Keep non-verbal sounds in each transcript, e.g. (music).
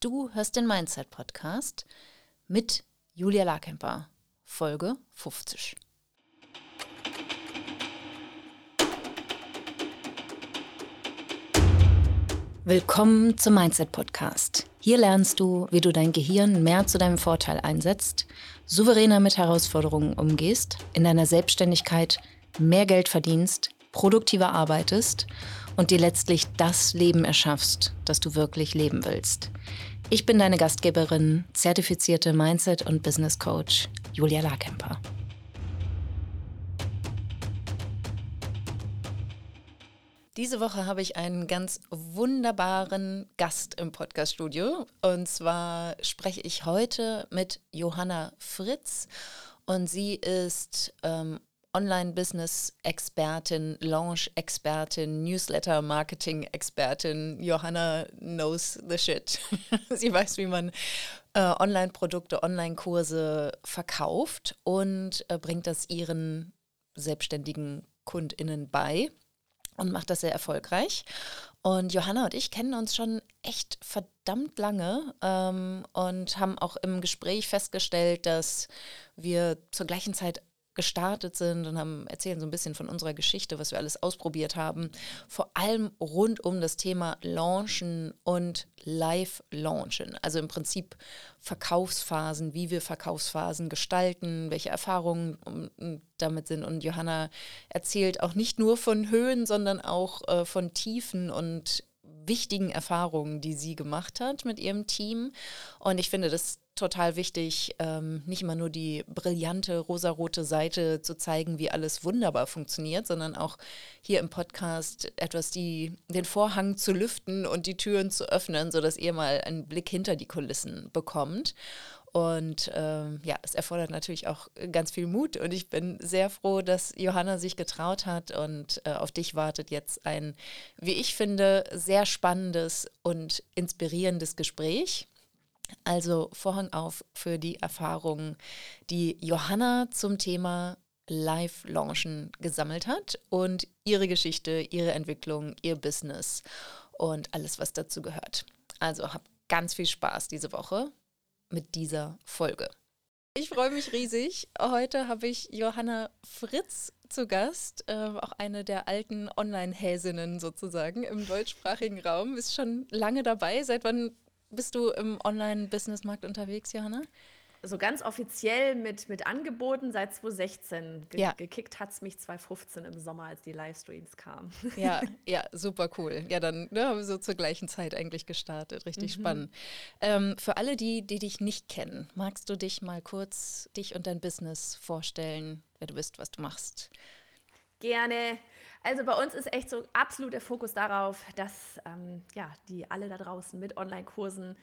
Du hörst den Mindset Podcast mit Julia Larkemper, Folge 50. Willkommen zum Mindset Podcast. Hier lernst du, wie du dein Gehirn mehr zu deinem Vorteil einsetzt, souveräner mit Herausforderungen umgehst, in deiner Selbstständigkeit mehr Geld verdienst, produktiver arbeitest und dir letztlich das Leben erschaffst, das du wirklich leben willst. Ich bin deine Gastgeberin, zertifizierte Mindset- und Business Coach Julia Larkemper. Diese Woche habe ich einen ganz wunderbaren Gast im Podcaststudio. Und zwar spreche ich heute mit Johanna Fritz. Und sie ist ähm, Online-Business-Expertin, Launch-Expertin, Newsletter-Marketing-Expertin. Johanna knows the shit. (laughs) sie weiß, wie man äh, Online-Produkte, Online-Kurse verkauft und äh, bringt das ihren selbstständigen KundInnen bei und macht das sehr erfolgreich. Und Johanna und ich kennen uns schon echt verdammt lange ähm, und haben auch im Gespräch festgestellt, dass wir zur gleichen Zeit gestartet sind und haben erzählen so ein bisschen von unserer Geschichte, was wir alles ausprobiert haben. Vor allem rund um das Thema Launchen und Live-Launchen. Also im Prinzip Verkaufsphasen, wie wir Verkaufsphasen gestalten, welche Erfahrungen damit sind. Und Johanna erzählt auch nicht nur von Höhen, sondern auch äh, von Tiefen und wichtigen Erfahrungen, die sie gemacht hat mit ihrem Team. Und ich finde das total wichtig, ähm, nicht immer nur die brillante rosarote Seite zu zeigen, wie alles wunderbar funktioniert, sondern auch hier im Podcast etwas die, den Vorhang zu lüften und die Türen zu öffnen, sodass ihr mal einen Blick hinter die Kulissen bekommt. Und ähm, ja, es erfordert natürlich auch ganz viel Mut. Und ich bin sehr froh, dass Johanna sich getraut hat und äh, auf dich wartet jetzt ein, wie ich finde, sehr spannendes und inspirierendes Gespräch. Also Vorhang auf für die Erfahrungen, die Johanna zum Thema Live-Launchen gesammelt hat und ihre Geschichte, ihre Entwicklung, ihr Business und alles, was dazu gehört. Also habt ganz viel Spaß diese Woche mit dieser Folge. Ich freue mich riesig. Heute habe ich Johanna Fritz zu Gast, äh, auch eine der alten Online-Häsinnen sozusagen im deutschsprachigen Raum. Ist schon lange dabei. Seit wann bist du im Online-Business-Markt unterwegs, Johanna? so ganz offiziell mit, mit Angeboten seit 2016. Ge ja. Gekickt hat es mich 2015 im Sommer, als die Livestreams kamen. Ja, (laughs) ja, super cool. Ja, dann ne, haben wir so zur gleichen Zeit eigentlich gestartet. Richtig mhm. spannend. Ähm, für alle, die, die dich nicht kennen, magst du dich mal kurz, dich und dein Business vorstellen, wer du bist, was du machst? Gerne. Also bei uns ist echt so absolut der Fokus darauf, dass ähm, ja, die alle da draußen mit Online-Kursen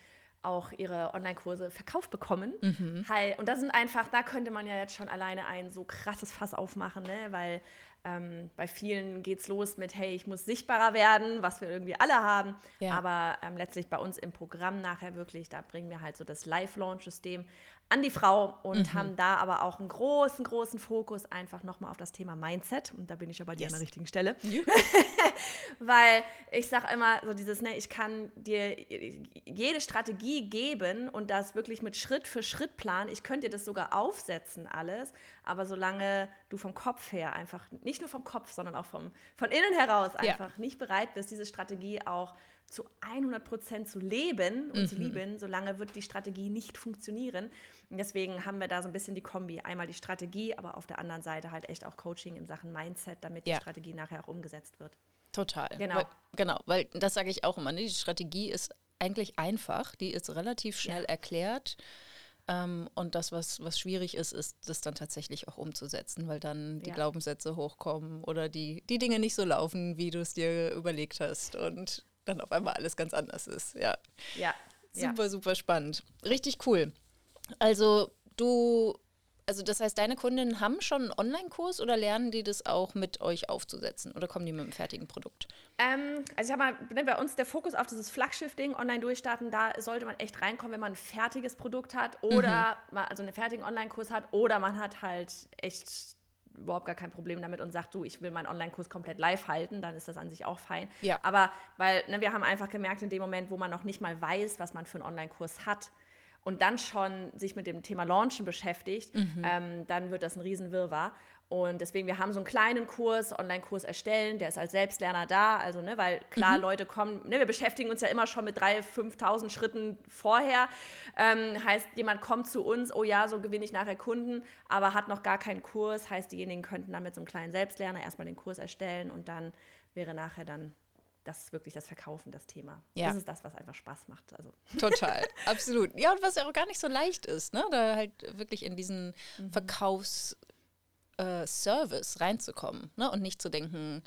auch ihre Online-Kurse verkauft bekommen. Mhm. Und das sind einfach, da könnte man ja jetzt schon alleine ein so krasses Fass aufmachen, ne? weil ähm, bei vielen geht es los mit, hey, ich muss sichtbarer werden, was wir irgendwie alle haben. Ja. Aber ähm, letztlich bei uns im Programm nachher wirklich, da bringen wir halt so das Live-Launch-System an die Frau und mhm. haben da aber auch einen großen, großen Fokus einfach nochmal auf das Thema Mindset. Und da bin ich aber yes. an der richtigen Stelle. (laughs) Weil ich sage immer so dieses, ne, ich kann dir jede Strategie geben und das wirklich mit Schritt für Schritt planen. Ich könnte dir das sogar aufsetzen alles, aber solange du vom Kopf her einfach, nicht nur vom Kopf, sondern auch vom, von innen heraus einfach ja. nicht bereit bist, diese Strategie auch zu 100 Prozent zu leben und mhm. zu lieben, solange wird die Strategie nicht funktionieren. Und deswegen haben wir da so ein bisschen die Kombi. Einmal die Strategie, aber auf der anderen Seite halt echt auch Coaching in Sachen Mindset, damit ja. die Strategie nachher auch umgesetzt wird. Total. Genau. Weil, genau, weil das sage ich auch immer. Ne? Die Strategie ist eigentlich einfach, die ist relativ schnell ja. erklärt. Ähm, und das, was, was schwierig ist, ist, das dann tatsächlich auch umzusetzen, weil dann die ja. Glaubenssätze hochkommen oder die, die Dinge nicht so laufen, wie du es dir überlegt hast. Und dann auf einmal alles ganz anders ist. Ja. Ja. Super, ja. super spannend. Richtig cool. Also du, also das heißt, deine Kundinnen haben schon einen Online-Kurs oder lernen die das auch mit euch aufzusetzen oder kommen die mit einem fertigen Produkt? Ähm, also ich habe mal, bei uns der Fokus auf dieses Flaggschiff-Ding online durchstarten, da sollte man echt reinkommen, wenn man ein fertiges Produkt hat oder mhm. man also einen fertigen Online-Kurs hat oder man hat halt echt überhaupt gar kein Problem damit und sagt, du, ich will meinen Online-Kurs komplett live halten, dann ist das an sich auch fein. Ja. Aber weil ne, wir haben einfach gemerkt, in dem Moment, wo man noch nicht mal weiß, was man für einen Online-Kurs hat, und dann schon sich mit dem Thema Launchen beschäftigt, mhm. ähm, dann wird das ein Riesenwirrwarr. Und deswegen, wir haben so einen kleinen Kurs, Online-Kurs erstellen, der ist als Selbstlerner da. Also, ne, weil klar, mhm. Leute kommen, ne, wir beschäftigen uns ja immer schon mit 3.000, 5.000 Schritten vorher. Ähm, heißt, jemand kommt zu uns, oh ja, so gewinne ich nachher Kunden, aber hat noch gar keinen Kurs. Heißt, diejenigen könnten dann mit so einem kleinen Selbstlerner erstmal den Kurs erstellen und dann wäre nachher dann das ist wirklich das Verkaufen, das Thema. Ja. Das ist das, was einfach Spaß macht. Also. Total, (laughs) absolut. Ja, und was ja auch gar nicht so leicht ist, ne? da halt wirklich in diesen mhm. Verkaufs- äh, Service reinzukommen ne? und nicht zu denken,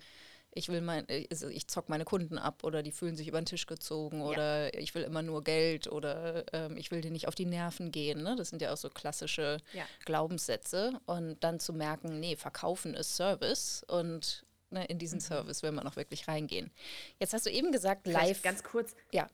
ich will mein, also ich zock meine Kunden ab oder die fühlen sich über den Tisch gezogen oder ja. ich will immer nur Geld oder ähm, ich will dir nicht auf die Nerven gehen. Ne? Das sind ja auch so klassische ja. Glaubenssätze. Und dann zu merken, nee, verkaufen ist Service und ne, in diesen mhm. Service will man auch wirklich reingehen. Jetzt hast du eben gesagt, Vielleicht live. Ganz kurz. Ja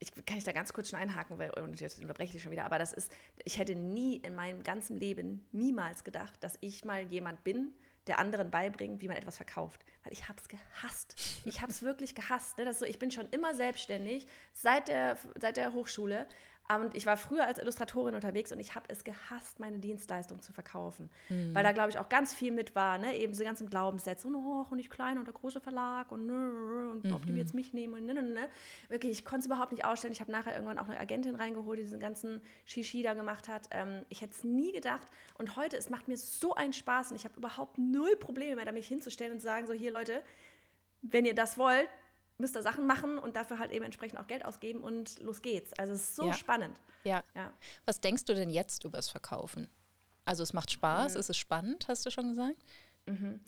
ich, kann ich da ganz kurz schon einhaken, weil und jetzt unterbreche ich schon wieder, aber das ist, ich hätte nie in meinem ganzen Leben niemals gedacht, dass ich mal jemand bin, der anderen beibringt, wie man etwas verkauft. Weil ich habe es gehasst. Ich habe es wirklich gehasst. Ne? Das so, ich bin schon immer selbstständig, seit der, seit der Hochschule. Und ich war früher als Illustratorin unterwegs und ich habe es gehasst, meine Dienstleistung zu verkaufen. Mhm. Weil da, glaube ich, auch ganz viel mit war, ne? eben diese ganzen Glaubenssätze, und, oh, und ich klein und der große Verlag und, und mhm. ob die jetzt mich nehmen und ne, ne, ne. Wirklich, ich konnte es überhaupt nicht ausstellen. Ich habe nachher irgendwann auch eine Agentin reingeholt, die diesen ganzen Shishi da gemacht hat. Ähm, ich hätte es nie gedacht. Und heute, es macht mir so einen Spaß und ich habe überhaupt null Probleme mehr, da mich hinzustellen und zu sagen, so hier Leute, wenn ihr das wollt, müsst ihr Sachen machen und dafür halt eben entsprechend auch Geld ausgeben und los geht's. Also es ist so ja. spannend. Ja. ja. Was denkst du denn jetzt über das Verkaufen? Also es macht Spaß, mhm. es ist spannend, hast du schon gesagt? Mhm.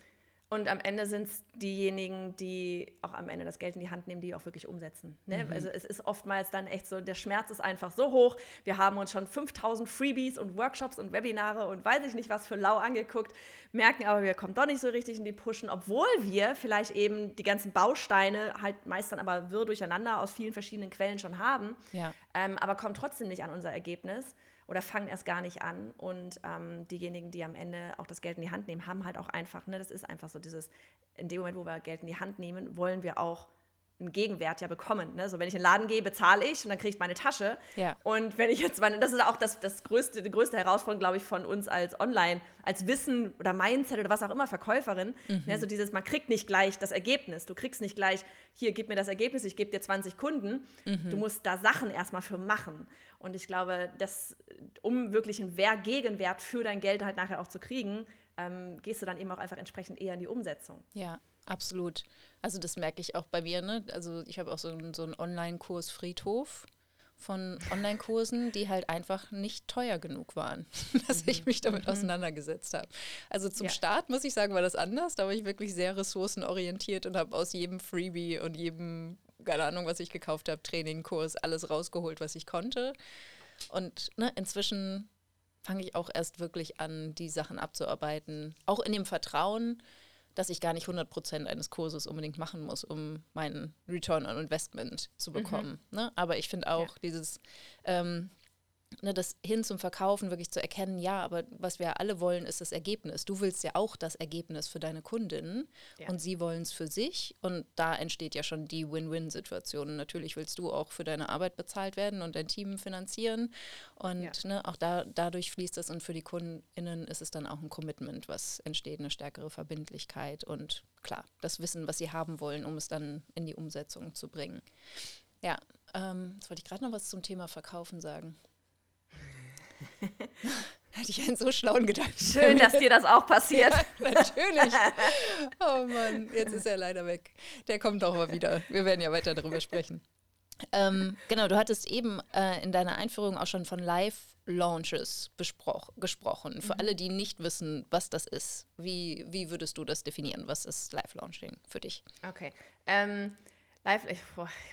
Und am Ende sind es diejenigen, die auch am Ende das Geld in die Hand nehmen, die auch wirklich umsetzen. Ne? Mhm. Also es ist oftmals dann echt so, der Schmerz ist einfach so hoch. Wir haben uns schon 5000 Freebies und Workshops und Webinare und weiß ich nicht was für lau angeguckt, merken aber, wir kommen doch nicht so richtig in die Pushen, obwohl wir vielleicht eben die ganzen Bausteine halt meist dann aber wirr durcheinander aus vielen verschiedenen Quellen schon haben, ja. ähm, aber kommen trotzdem nicht an unser Ergebnis oder fangen erst gar nicht an. Und ähm, diejenigen, die am Ende auch das Geld in die Hand nehmen, haben halt auch einfach, ne, das ist einfach so dieses, in dem Moment, wo wir Geld in die Hand nehmen, wollen wir auch einen Gegenwert ja bekommen. Ne? So, wenn ich in den Laden gehe, bezahle ich und dann kriege ich meine Tasche. Ja. Und wenn ich jetzt meine, das ist auch das, das größte, die größte Herausforderung, glaube ich, von uns als Online, als Wissen oder Mindset oder was auch immer, Verkäuferin. Mhm. Ne? So dieses, man kriegt nicht gleich das Ergebnis. Du kriegst nicht gleich, hier, gib mir das Ergebnis, ich gebe dir 20 Kunden. Mhm. Du musst da Sachen erstmal für machen. Und ich glaube, dass, um wirklich einen Gegenwert für dein Geld halt nachher auch zu kriegen, ähm, gehst du dann eben auch einfach entsprechend eher in die Umsetzung. Ja, absolut. Also das merke ich auch bei mir. Ne? Also ich habe auch so, einen, so einen Online-Kurs Friedhof von Online-Kursen, die halt einfach nicht teuer genug waren, (laughs) dass ich mich damit mhm. auseinandergesetzt habe. Also zum ja. Start muss ich sagen, war das anders. Da war ich wirklich sehr ressourcenorientiert und habe aus jedem Freebie und jedem, keine Ahnung, was ich gekauft habe, Training, Kurs, alles rausgeholt, was ich konnte. Und ne, inzwischen fange ich auch erst wirklich an, die Sachen abzuarbeiten. Auch in dem Vertrauen, dass ich gar nicht 100 Prozent eines Kurses unbedingt machen muss, um meinen Return on Investment zu mhm. bekommen. Mhm. Ne? Aber ich finde auch ja. dieses, ähm, ne, das hin zum Verkaufen wirklich zu erkennen, ja, aber was wir alle wollen, ist das Ergebnis. Du willst ja auch das Ergebnis für deine Kundinnen ja. und sie wollen es für sich und da entsteht ja schon die Win-Win-Situation. Natürlich willst du auch für deine Arbeit bezahlt werden und dein Team finanzieren und ja. ne, auch da, dadurch fließt es und für die Kundinnen ist es dann auch ein Commitment, was entsteht, eine stärkere Verbindlichkeit und klar, das Wissen, was sie haben wollen, um es dann in die Umsetzung zu bringen. Ja, ähm, jetzt wollte ich gerade noch was zum Thema Verkaufen sagen. Hatte ich einen so schlauen Gedanken. Schön, dass dir das auch passiert. (laughs) Ja, natürlich. Oh Mann, jetzt ist er leider weg. Der kommt auch mal wieder. Wir werden ja weiter darüber sprechen. Ähm, genau, du hattest eben äh, in deiner Einführung auch schon von Live-Launches gesprochen. Für mhm. alle, die nicht wissen, was das ist, wie, wie würdest du das definieren? Was ist Live-Launching für dich? Okay. Ähm, Live,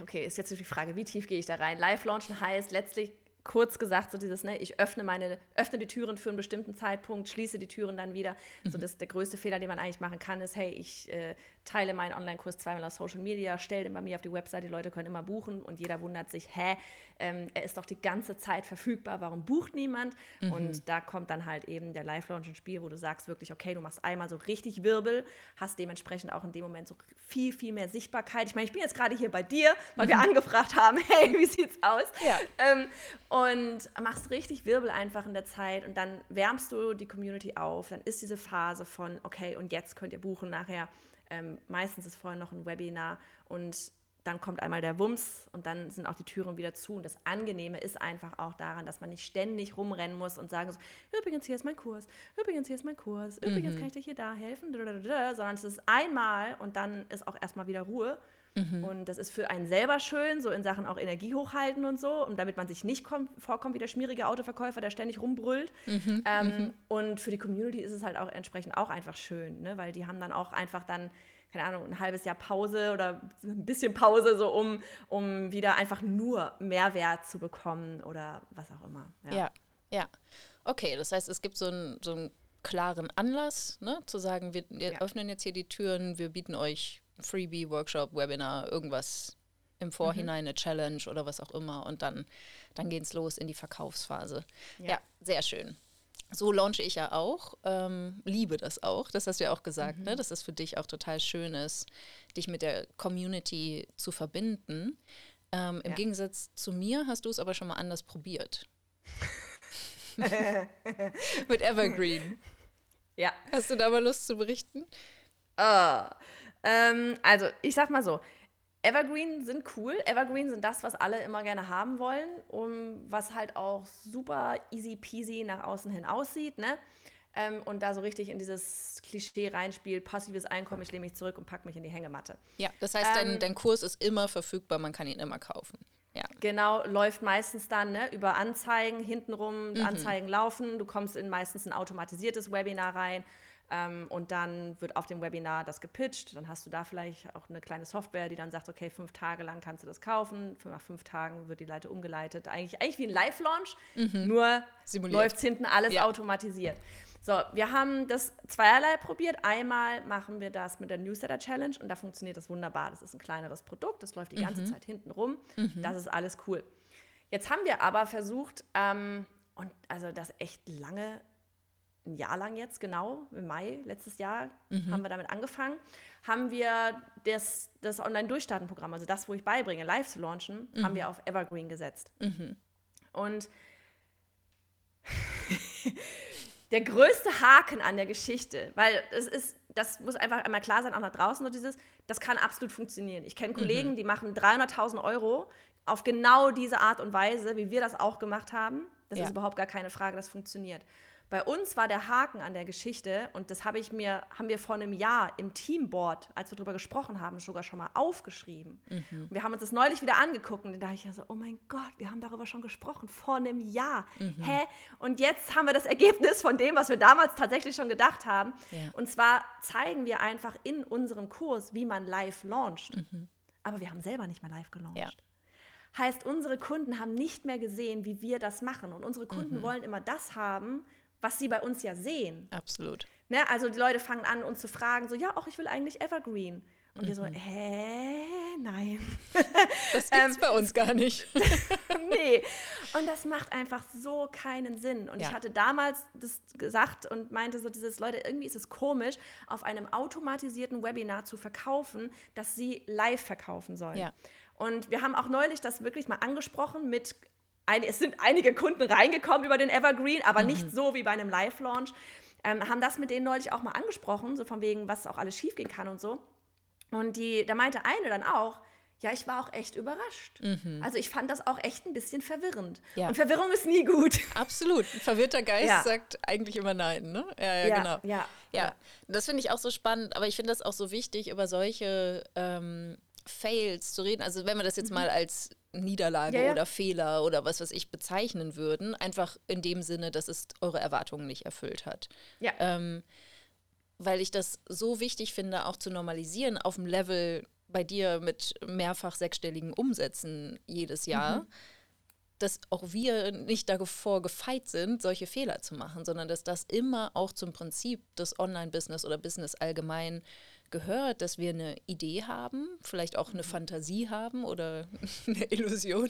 okay, ist jetzt die Frage, wie tief gehe ich da rein? Live-Launchen heißt letztlich kurz gesagt, so dieses, ne, ich öffne meine, öffne die Türen für einen bestimmten Zeitpunkt, schließe die Türen dann wieder. Mhm. So das, der größte Fehler, den man eigentlich machen kann, ist, hey, ich äh, teile meinen Online-Kurs zweimal auf Social Media, stelle den bei mir auf die Website, die Leute können immer buchen und jeder wundert sich, hä, ähm, er ist doch die ganze Zeit verfügbar, warum bucht niemand? Mhm. Und da kommt dann halt eben der Live-Launch ins Spiel, wo du sagst wirklich, okay, du machst einmal so richtig Wirbel, hast dementsprechend auch in dem Moment so viel, viel mehr Sichtbarkeit. Ich meine, ich bin jetzt gerade hier bei dir, weil mhm. wir angefragt haben, (laughs) hey, wie sieht's aus? Ja. Ähm, und machst richtig Wirbel einfach in der Zeit und dann wärmst du die Community auf, dann ist diese Phase von, okay, und jetzt könnt ihr buchen nachher. Ähm, meistens ist vorher noch ein Webinar und dann kommt einmal der Wumms und dann sind auch die Türen wieder zu. Und das Angenehme ist einfach auch daran, dass man nicht ständig rumrennen muss und sagen so, übrigens, hier ist mein Kurs, übrigens, hier ist mein Kurs, übrigens mhm. kann ich dir hier da helfen, sondern es ist einmal und dann ist auch erstmal wieder Ruhe. Mhm. Und das ist für einen selber schön, so in Sachen auch Energie hochhalten und so, und damit man sich nicht vorkommt wie der schmierige Autoverkäufer, der ständig rumbrüllt. Mhm. Ähm, mhm. Und für die Community ist es halt auch entsprechend auch einfach schön, ne? weil die haben dann auch einfach dann keine Ahnung, ein halbes Jahr Pause oder ein bisschen Pause, so um, um wieder einfach nur Mehrwert zu bekommen oder was auch immer. Ja, ja. ja. Okay, das heißt, es gibt so einen, so einen klaren Anlass, ne, zu sagen, wir, wir ja. öffnen jetzt hier die Türen, wir bieten euch Freebie, Workshop, Webinar, irgendwas im Vorhinein, mhm. eine Challenge oder was auch immer und dann, dann geht es los in die Verkaufsphase. Ja, ja sehr schön so launche ich ja auch, ähm, liebe das auch, das hast du ja auch gesagt, ne, mhm. ne? dass es für dich auch total schön ist, dich mit der Community zu verbinden. Ähm, Im ja. Gegensatz zu mir hast du es aber schon mal anders probiert. (laughs) mit Evergreen. Ja. Hast du da mal Lust zu berichten? Oh. Ähm, also, ich sag mal so, Evergreen sind cool. Evergreen sind das, was alle immer gerne haben wollen, um was halt auch super easy peasy nach außen hin aussieht, ne? Ähm, und da so richtig in dieses Klischee reinspielt, passives Einkommen, ich lehne mich zurück und packe mich in die Hängematte. Ja, das heißt, dein, ähm, dein Kurs ist immer verfügbar, man kann ihn immer kaufen. Ja. Genau, läuft meistens dann ne, über Anzeigen, hintenrum, mhm. Anzeigen laufen, du kommst in meistens ein automatisiertes Webinar rein ähm, und dann wird auf dem Webinar das gepitcht. Dann hast du da vielleicht auch eine kleine Software, die dann sagt, okay, fünf Tage lang kannst du das kaufen. Nach fünf Tagen wird die Leite umgeleitet. Eigentlich, eigentlich wie ein Live-Launch, mhm. nur läuft hinten alles ja. automatisiert. So, wir haben das zweierlei probiert. Einmal machen wir das mit der Newsletter Challenge und da funktioniert das wunderbar. Das ist ein kleineres Produkt, das läuft die ganze mhm. Zeit hinten rum. Mhm. Das ist alles cool. Jetzt haben wir aber versucht, ähm, und also das echt lange ein Jahr lang jetzt, genau, im Mai letztes Jahr mhm. haben wir damit angefangen, haben wir das, das Online-Durchstarten-Programm, also das, wo ich beibringe, live zu launchen, mhm. haben wir auf Evergreen gesetzt. Mhm. Und (laughs) der größte Haken an der Geschichte, weil es ist, das muss einfach einmal klar sein, auch nach draußen, so dieses, das kann absolut funktionieren. Ich kenne Kollegen, mhm. die machen 300.000 Euro auf genau diese Art und Weise, wie wir das auch gemacht haben. Das ja. ist überhaupt gar keine Frage, das funktioniert. Bei uns war der Haken an der Geschichte, und das habe ich mir, haben wir vor einem Jahr im Teamboard, als wir darüber gesprochen haben, sogar schon mal aufgeschrieben. Mhm. wir haben uns das neulich wieder angeguckt und da dachte ich ja so, oh mein Gott, wir haben darüber schon gesprochen, vor einem Jahr. Mhm. Hä? Und jetzt haben wir das Ergebnis von dem, was wir damals tatsächlich schon gedacht haben. Ja. Und zwar zeigen wir einfach in unserem Kurs, wie man live launcht. Mhm. Aber wir haben selber nicht mehr live gelauncht. Ja. Heißt, unsere Kunden haben nicht mehr gesehen, wie wir das machen. Und unsere Kunden mhm. wollen immer das haben, was sie bei uns ja sehen. Absolut. Ne? Also die Leute fangen an, uns zu fragen, so, ja, auch ich will eigentlich Evergreen. Und mhm. wir so, mhm. hä, nein. (laughs) Das gibt's ähm, bei uns gar nicht. (laughs) nee. Und das macht einfach so keinen Sinn. Und ja. ich hatte damals das gesagt und meinte so dieses, Leute, irgendwie ist es komisch, auf einem automatisierten Webinar zu verkaufen, dass sie live verkaufen sollen. Ja. Und wir haben auch neulich das wirklich mal angesprochen mit ein, es sind einige Kunden reingekommen über den Evergreen, aber mhm. nicht so wie bei einem Live-Launch. Ähm, haben das mit denen neulich auch mal angesprochen, so von wegen, was auch alles schiefgehen kann und so. Und die, da meinte eine dann auch, ja, ich war auch echt überrascht. Mhm. Also ich fand das auch echt ein bisschen verwirrend. Ja. Und Verwirrung ist nie gut. (laughs) Absolut. Ein verwirrter Geist ja. sagt eigentlich immer nein, ne? Ja, ja, ja genau. Ja, ja. das finde ich auch so spannend, aber ich finde das auch so wichtig, über solche ähm, Fails zu reden. Also wenn wir das jetzt mhm. mal als Niederlage ja, ja. oder Fehler oder was was ich bezeichnen würden, einfach in dem Sinne, dass es eure Erwartungen nicht erfüllt hat. Ja. Ähm, weil ich das so wichtig finde, auch zu normalisieren auf dem Level bei dir mit mehrfach sechsstelligen Umsätzen jedes Jahr. Mhm dass auch wir nicht davor gefeit sind, solche Fehler zu machen, sondern dass das immer auch zum Prinzip des Online-Business oder Business allgemein gehört, dass wir eine Idee haben, vielleicht auch eine Fantasie haben oder (laughs) eine Illusion.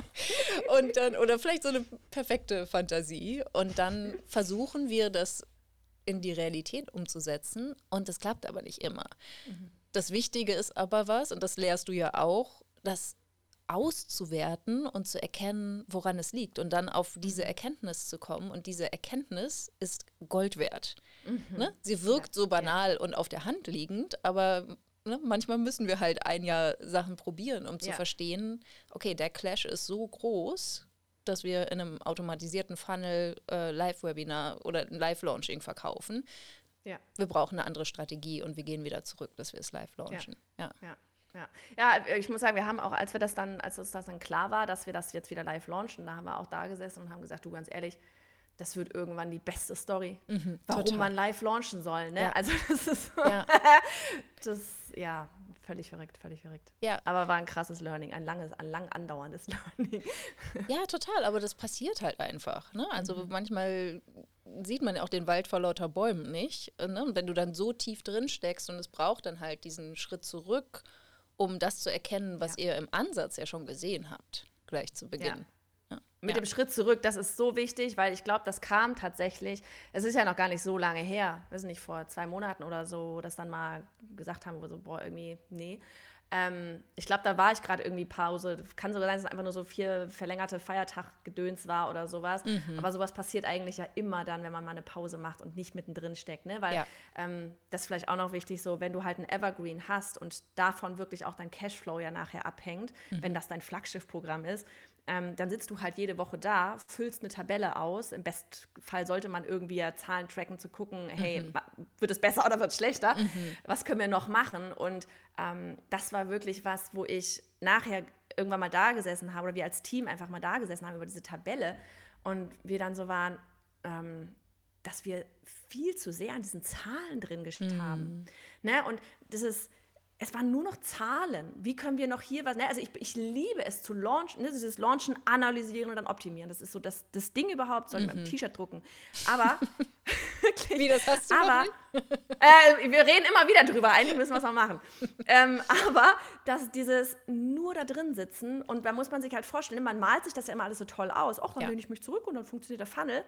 (laughs) und dann, oder vielleicht so eine perfekte Fantasie. Und dann versuchen wir das in die Realität umzusetzen. Und das klappt aber nicht immer. Mhm. Das Wichtige ist aber was, und das lehrst du ja auch, das auszuwerten und zu erkennen, woran es liegt und dann auf diese Erkenntnis zu kommen. Und diese Erkenntnis ist Gold wert. Mhm. Ne? Sie wirkt ja, so banal ja. und auf der Hand liegend, aber ne, manchmal müssen wir halt ein Jahr Sachen probieren, um zu ja. verstehen, okay, der Clash ist so groß, dass wir in einem automatisierten Funnel äh, Live-Webinar oder ein Live-Launching verkaufen. Ja. Wir brauchen eine andere Strategie und wir gehen wieder zurück, dass wir es live launchen. Ja. Ja. Ja. ja, ich muss sagen, wir haben auch, als wir das dann, als uns das dann klar war, dass wir das jetzt wieder live launchen, da haben wir auch da gesessen und haben gesagt, du ganz ehrlich, das wird irgendwann die beste Story, mhm, warum total. man live launchen soll. Ne? Ja. Also das ist ja. (laughs) das, ja, völlig verrückt, völlig verrückt. Ja. Aber war ein krasses Learning, ein langes, ein lang andauerndes (laughs) Learning. Ja, total, aber das passiert halt einfach. Ne? Also mhm. manchmal sieht man ja auch den Wald vor lauter Bäumen nicht. Ne? Und wenn du dann so tief drin steckst und es braucht dann halt diesen Schritt zurück, um das zu erkennen, was ja. ihr im Ansatz ja schon gesehen habt, gleich zu Beginn. Ja. Mit dem Schritt zurück, das ist so wichtig, weil ich glaube, das kam tatsächlich, es ist ja noch gar nicht so lange her, wir sind nicht vor zwei Monaten oder so, das dann mal gesagt haben, so, boah, irgendwie, nee. Ähm, ich glaube, da war ich gerade irgendwie Pause. Kann sogar sein, dass es einfach nur so vier verlängerte Feiertag-Gedöns war oder sowas. Mhm. Aber sowas passiert eigentlich ja immer dann, wenn man mal eine Pause macht und nicht mittendrin steckt. Ne? Weil ja. ähm, das ist vielleicht auch noch wichtig, so wenn du halt ein Evergreen hast und davon wirklich auch dein Cashflow ja nachher abhängt, mhm. wenn das dein Flaggschiff-Programm ist, ähm, dann sitzt du halt jede Woche da, füllst eine Tabelle aus. Im Bestfall sollte man irgendwie ja Zahlen tracken, zu gucken, hey, mhm. wird es besser (laughs) oder wird es schlechter? Mhm. Was können wir noch machen? Und ähm, das war wirklich was, wo ich nachher irgendwann mal da gesessen habe oder wir als Team einfach mal da gesessen haben über diese Tabelle und wir dann so waren, ähm, dass wir viel zu sehr an diesen Zahlen drin gesteckt mhm. haben. Ne? Und das ist es waren nur noch Zahlen. Wie können wir noch hier was? Ne? Also ich, ich liebe es zu launchen, ne? dieses Launchen, analysieren und dann optimieren. Das ist so das, das Ding überhaupt, soll ich mhm. ein T-Shirt drucken. Aber (laughs) (laughs) Wie, das hast du aber, (laughs) äh, wir reden immer wieder drüber, eigentlich müssen wir es auch machen. ähm, aber dass dieses nur da drin sitzen und da muss man sich halt vorstellen, man malt sich das ja immer alles so toll aus. Auch dann ja. lehne ich mich zurück und dann funktioniert der Funnel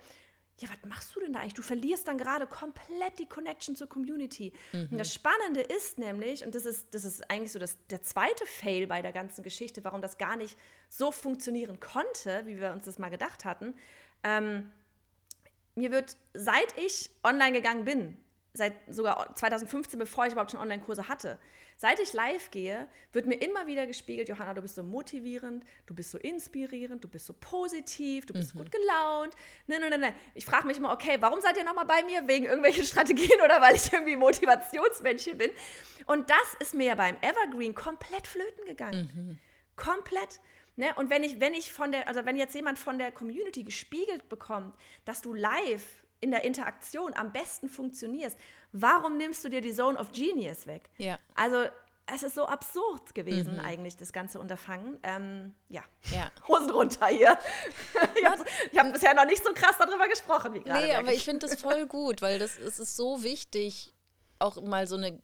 ja, was machst du denn da eigentlich? Du verlierst dann gerade komplett die Connection zur Community. Mhm. Und das mhm. Spannende ist nämlich, und das ist, das ist eigentlich so das, der zweite Fail bei der ganzen Geschichte, warum das gar nicht so funktionieren konnte, wie wir uns das mal gedacht hatten. Ähm, mir wird, seit ich online gegangen bin, seit sogar 2015, bevor ich überhaupt schon Online-Kurse hatte, Seit ich live gehe, wird mir immer wieder gespiegelt, Johanna, du bist so motivierend, du bist so inspirierend, du bist so positiv, du bist mhm. gut gelaunt. Nein, nein, nein, nein. Ich frage mich immer, okay, warum seid ihr nochmal bei mir? Wegen irgendwelchen (laughs) Strategien oder weil ich irgendwie Motivationsmenschen bin? Und das ist mir ja beim Evergreen komplett flöten gegangen. Mhm. Komplett. Ne? Und wenn ich, wenn ich von der, also wenn jetzt jemand von der Community gespiegelt bekommt, dass du live in der Interaktion am besten funktionierst warum nimmst du dir die Zone of Genius weg? Ja. Also es ist so absurd gewesen mhm. eigentlich, das ganze Unterfangen. Ähm, ja. ja, (laughs) Hosen runter hier. (laughs) ich habe bisher noch nicht so krass darüber gesprochen wie gerade. Nee, aber ich finde das (laughs) voll gut, weil das, es ist so wichtig, auch mal so einen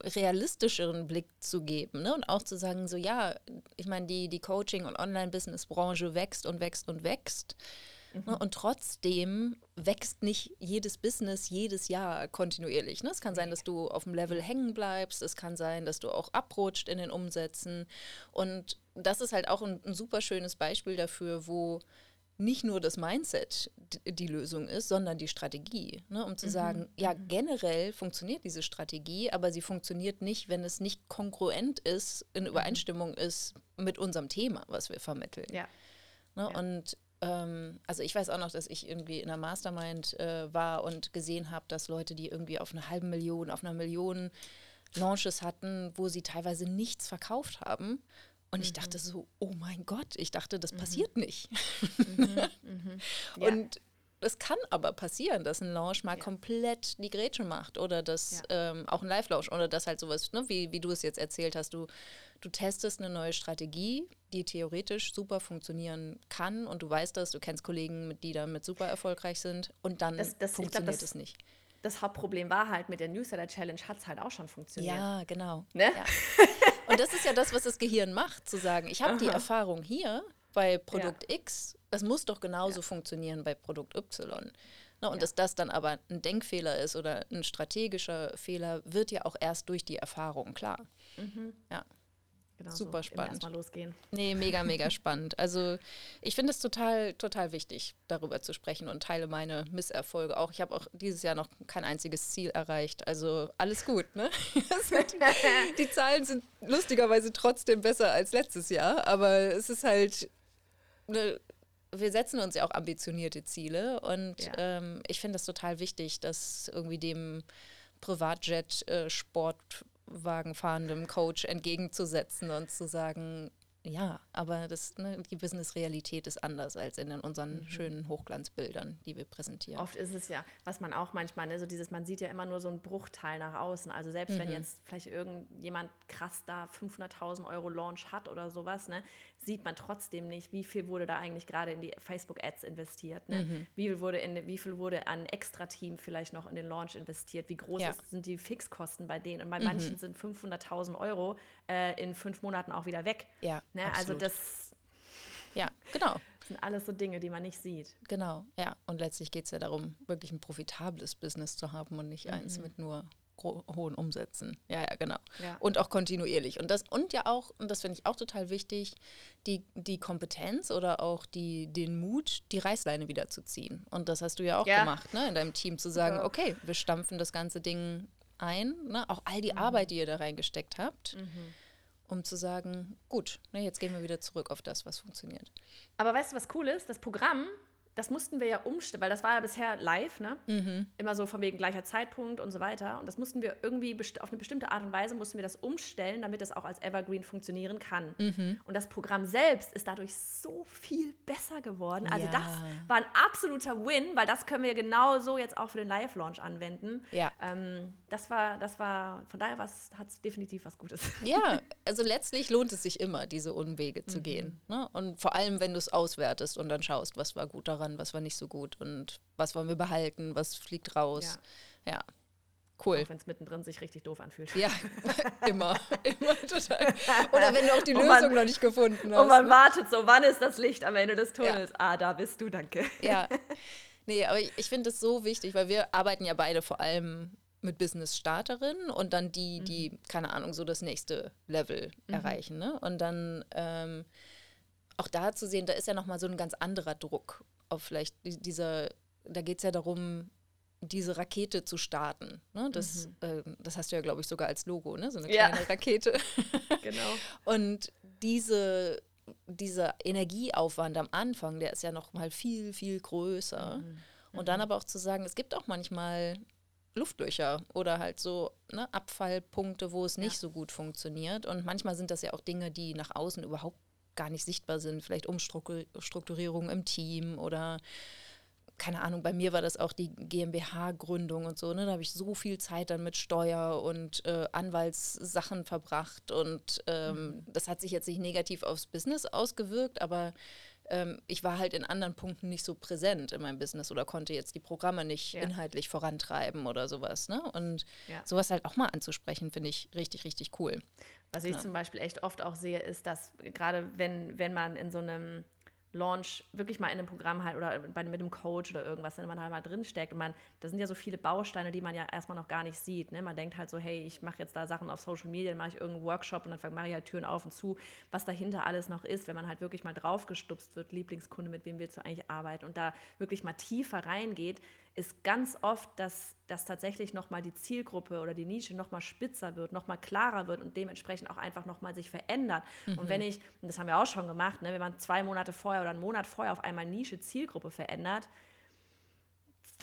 realistischeren Blick zu geben ne? und auch zu sagen, so ja, ich meine, die, die Coaching- und Online-Business-Branche wächst und wächst und wächst. Ne, mhm. Und trotzdem wächst nicht jedes Business jedes Jahr kontinuierlich. Ne? Es kann sein, dass du auf dem Level hängen bleibst. Es kann sein, dass du auch abrutscht in den Umsätzen. Und das ist halt auch ein, ein super schönes Beispiel dafür, wo nicht nur das Mindset die Lösung ist, sondern die Strategie. Ne? Um zu mhm. sagen, ja, mhm. generell funktioniert diese Strategie, aber sie funktioniert nicht, wenn es nicht kongruent ist, in mhm. Übereinstimmung ist mit unserem Thema, was wir vermitteln. Ja. Ne? Ja. Und ähm, also ich weiß auch noch, dass ich irgendwie in einer Mastermind äh, war und gesehen habe, dass Leute, die irgendwie auf eine halbe Million, auf einer Million Launches hatten, wo sie teilweise nichts verkauft haben. Und mhm. ich dachte so, oh mein Gott, ich dachte, das mhm. passiert nicht. Mhm. mhm. (laughs) Ja. Und es kann aber passieren, dass ein Launch mal ja. komplett die Grätsche macht oder dass ja. ähm, auch ein Live-Launch oder dass halt sowas, ne, wie, wie du es jetzt erzählt hast, du, du testest eine neue Strategie, die theoretisch super funktionieren kann und du weißt das, du kennst Kollegen, die damit super erfolgreich sind und dann das, das, funktioniert glaub, das, es nicht. das Hauptproblem war halt mit der Newsletter Challenge hat es halt auch schon funktioniert. Ja, genau. Ne? Ja. Und das ist ja das, was das Gehirn macht, zu sagen, ich habe die. Erfahrung hier bei Produkt X, das muss doch genauso funktionieren bei Produkt Y. Ne, und Ja. dass das dann aber ein Denkfehler ist oder ein strategischer Fehler, wird ja auch erst durch die Erfahrung klar. Ja. Genau Super so. Spannend. Erstmal losgehen. Nee, mega, mega (laughs) spannend. Also ich finde es total, total wichtig, darüber zu sprechen und teile meine Misserfolge auch. Ich habe auch dieses Jahr noch kein einziges Ziel erreicht. Also alles gut, ne? (laughs) Es (laughs) Die Zahlen sind lustigerweise trotzdem besser als letztes Jahr, aber es ist halt, ne, wir setzen uns ja auch ambitionierte Ziele und Ja. ähm, ich finde es total wichtig, dass irgendwie dem Privatjet äh, Sportwagen fahrendem Coach entgegenzusetzen und zu sagen, ja, aber das, ne, die Business-Realität ist anders als in den unseren schönen Hochglanzbildern, die wir präsentieren. Oft ist es ja, was man auch manchmal, ne, so dieses, man sieht ja immer nur so einen Bruchteil nach außen. Also selbst Mhm. wenn jetzt vielleicht irgendjemand krass da 500.000 Euro Launch hat oder sowas, ne, sieht man trotzdem nicht, wie viel wurde da eigentlich gerade in die Facebook-Ads investiert. Ne? Mhm. Wie, viel wurde in, wie viel wurde an Extra-Team vielleicht noch in den Launch investiert? Wie groß Ja. ist, sind die Fixkosten bei denen? Und bei Mhm. manchen sind 500.000 Euro äh, in fünf Monaten auch wieder weg. Ja, Ne? Also das Ja, genau. sind alles so Dinge, die man nicht sieht. Genau, ja. Und letztlich geht es ja darum, wirklich ein profitables Business zu haben und nicht eins mit nur hohen Umsätzen. Ja, ja, genau. Ja. Und auch kontinuierlich. Und das, und ja auch, und das finde ich auch total wichtig, die, die Kompetenz oder auch die, den Mut, die Reißleine wieder zu ziehen. Und das hast du ja auch Ja. gemacht, ne? In deinem Team zu sagen, Ja. okay, wir stampfen das ganze Ding ein, ne? Auch all die Arbeit, die ihr da reingesteckt habt. Um zu sagen, gut, ne, jetzt gehen wir wieder zurück auf das, was funktioniert. Aber weißt du, was cool ist? Das Programm, das mussten wir ja umstellen, weil das war ja bisher live, ne? Mhm. Immer so von wegen gleicher Zeitpunkt und so weiter. Und das mussten wir irgendwie auf eine bestimmte Art und Weise mussten wir das umstellen, damit es auch als Evergreen funktionieren kann. Mhm. Und das Programm selbst ist dadurch so viel besser geworden. Also Ja. das war ein absoluter Win, weil das können wir genau so jetzt auch für den Live-Launch anwenden. Ja. Ähm, das war, das war, von daher hat es definitiv was Gutes. Ja, (laughs) also letztlich lohnt es sich immer, diese Unwege Mhm. zu gehen. Ne? Und vor allem, wenn du es auswertest und dann schaust, was war gut daran, was war nicht so gut und was wollen wir behalten, was fliegt raus. Ja, cool. Auch wenn es mittendrin sich richtig doof anfühlt. Ja, (laughs) immer, immer total. Oder wenn du auch die (laughs) Und Lösung man- noch nicht gefunden hast. Und man ne? wartet so, wann ist das Licht am Ende des Tunnels? Ah, da bist du, danke. Ja, (laughs) nee, aber ich, ich finde es so wichtig, weil wir arbeiten ja beide vor allem mit Business-Starterinnen und dann die, die, keine Ahnung, so das nächste Level erreichen. Ne? Und dann ähm, auch da zu sehen, da ist ja nochmal so ein ganz anderer Druck auf vielleicht die- dieser, da geht es ja darum, diese Rakete zu starten. Ne? Das, ähm, das hast du ja, glaube ich, sogar als Logo, ne? so eine Ja. kleine Rakete. (laughs) Genau. Und diese, dieser Energieaufwand am Anfang, der ist ja noch mal viel, viel größer. Und dann aber auch zu sagen, es gibt auch manchmal Luftlöcher oder halt so ne, Abfallpunkte, wo es nicht so gut funktioniert. Und manchmal sind das ja auch Dinge, die nach außen überhaupt gar nicht sichtbar sind. Vielleicht Umstrukturierung im Team oder keine Ahnung, bei mir war das auch die GmbH-Gründung und so, ne? Da habe ich so viel Zeit dann mit Steuer und äh, Anwaltssachen verbracht und ähm, das hat sich jetzt nicht negativ aufs Business ausgewirkt, aber ähm, ich war halt in anderen Punkten nicht so präsent in meinem Business oder konnte jetzt die Programme nicht Ja. inhaltlich vorantreiben oder sowas, ne? Und Ja. sowas halt auch mal anzusprechen, finde ich richtig, richtig cool. Was ich zum Beispiel echt oft auch sehe, ist, dass gerade wenn, wenn man in so einem Launch wirklich mal in einem Programm halt oder bei, mit einem Coach oder irgendwas, wenn man halt mal drinsteckt und man, da sind ja so viele Bausteine, die man ja erstmal noch gar nicht sieht. Ne? Man denkt halt so, hey, ich mache jetzt da Sachen auf Social Media, dann mache ich irgendeinen Workshop und dann mache ich halt Türen auf und zu, was dahinter alles noch ist, wenn man halt wirklich mal draufgestupst wird, Lieblingskunde, mit wem willst du eigentlich arbeiten und da wirklich mal tiefer reingeht, ist ganz oft, dass, dass tatsächlich nochmal die Zielgruppe oder die Nische nochmal spitzer wird, nochmal klarer wird und dementsprechend auch einfach nochmal sich verändert. Und wenn ich, und das haben wir auch schon gemacht, ne, wenn man zwei Monate vorher oder einen Monat vorher auf einmal Nische, Zielgruppe verändert,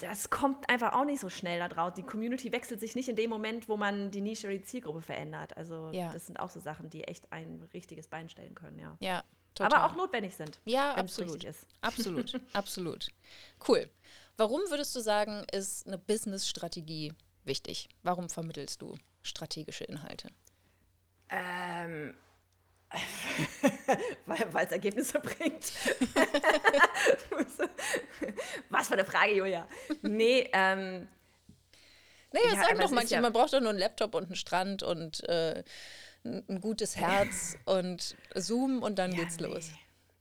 das kommt einfach auch nicht so schnell da draus. Die Community wechselt sich nicht in dem Moment, wo man die Nische oder die Zielgruppe verändert. Also Ja. das sind auch so Sachen, die echt ein richtiges Bein stellen können, ja. Ja, total. Aber auch notwendig sind. Ja, absolut. ist. Absolut, (laughs) absolut. Cool. Warum würdest du sagen, ist eine Business-Strategie wichtig? Warum vermittelst du strategische Inhalte? Ähm, (laughs) weil es Ergebnisse bringt. (laughs) Was für eine Frage, Julia. Nee, ähm, Naja, ja, sagen doch manche, ja man braucht doch nur einen Laptop und einen Strand und äh, ein gutes Herz (laughs) und Zoom und dann ja, geht's nee. los.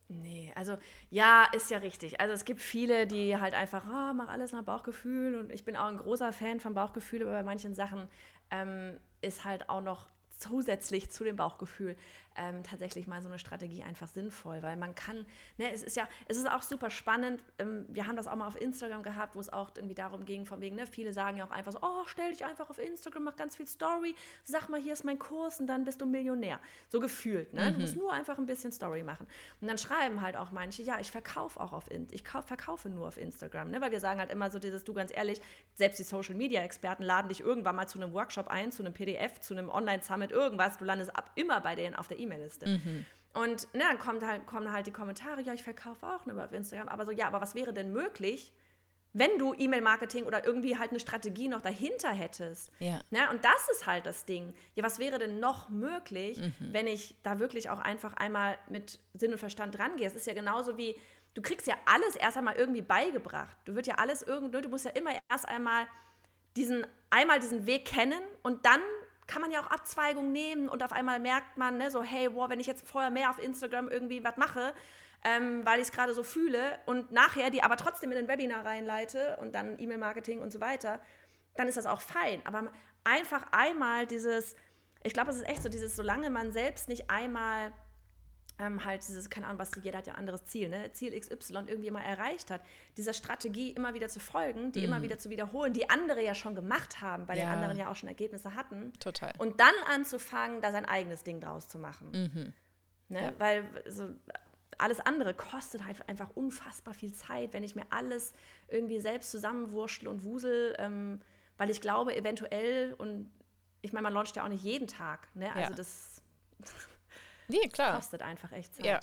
Nee, also ja, ist ja richtig. Also es gibt viele, die halt einfach, oh, mach alles nach Bauchgefühl und ich bin auch ein großer Fan von Bauchgefühl, aber bei manchen Sachen ähm, ist halt auch noch zusätzlich zu dem Bauchgefühl ähm, tatsächlich mal so eine Strategie einfach sinnvoll, weil man kann, ne, es ist ja, es ist auch super spannend, ähm, wir haben das auch mal auf Instagram gehabt, wo es auch irgendwie darum ging, von wegen, ne, viele sagen ja auch einfach so, oh, stell dich einfach auf Instagram, mach ganz viel Story, sag mal, hier ist mein Kurs und dann bist du Millionär. So gefühlt, ne? Mhm. Du musst nur einfach ein bisschen Story machen. Und dann schreiben halt auch manche, ja, ich verkaufe auch auf, In ich verkaufe nur auf Instagram, ne? weil wir sagen halt immer so dieses, du ganz ehrlich, selbst die Social-Media-Experten laden dich irgendwann mal zu einem Workshop ein, zu einem PDF, zu einem Online-Summit, irgendwas, du landest ab immer bei denen auf der E-Mail-Liste. Mhm. Und ne, dann kommt halt, kommen halt die Kommentare, ja, ich verkaufe auch nur auf Instagram. Aber so, ja, aber was wäre denn möglich, wenn du E-Mail-Marketing oder irgendwie halt eine Strategie noch dahinter hättest? Ja. Ne, und das ist halt das Ding. Ja, was wäre denn noch möglich, mhm. wenn ich da wirklich auch einfach einmal mit Sinn und Verstand rangehe? Es ist ja genauso wie, du kriegst ja alles erst einmal irgendwie beigebracht. Du wird ja alles irgendwie, du musst ja immer erst einmal diesen, einmal diesen Weg kennen und dann kann man ja auch Abzweigungen nehmen und auf einmal merkt man, ne, so, hey, wow, wenn ich jetzt vorher mehr auf Instagram irgendwie was mache, ähm, weil ich es gerade so fühle und nachher die aber trotzdem in ein Webinar reinleite und dann E-Mail-Marketing und so weiter, dann ist das auch fein. Aber einfach einmal dieses, ich glaube, es ist echt so, dieses, solange man selbst nicht einmal ähm, halt dieses, keine Ahnung, was jeder hat ja ein anderes Ziel, ne? Ziel XY irgendwie mal erreicht hat, dieser Strategie immer wieder zu folgen, die mhm. immer wieder zu wiederholen, die andere ja schon gemacht haben, weil ja. die anderen ja auch schon Ergebnisse hatten. Total. Und dann anzufangen, da sein eigenes Ding draus zu machen. Mhm. Ne? Ja. Weil so, alles andere kostet halt einfach unfassbar viel Zeit, wenn ich mir alles irgendwie selbst zusammenwurschtel und wusel, ähm, weil ich glaube, eventuell, und ich meine, man launcht ja auch nicht jeden Tag, ne? Also ja. das (laughs) Nee, klar. Kostet einfach echt Zeit. Ja,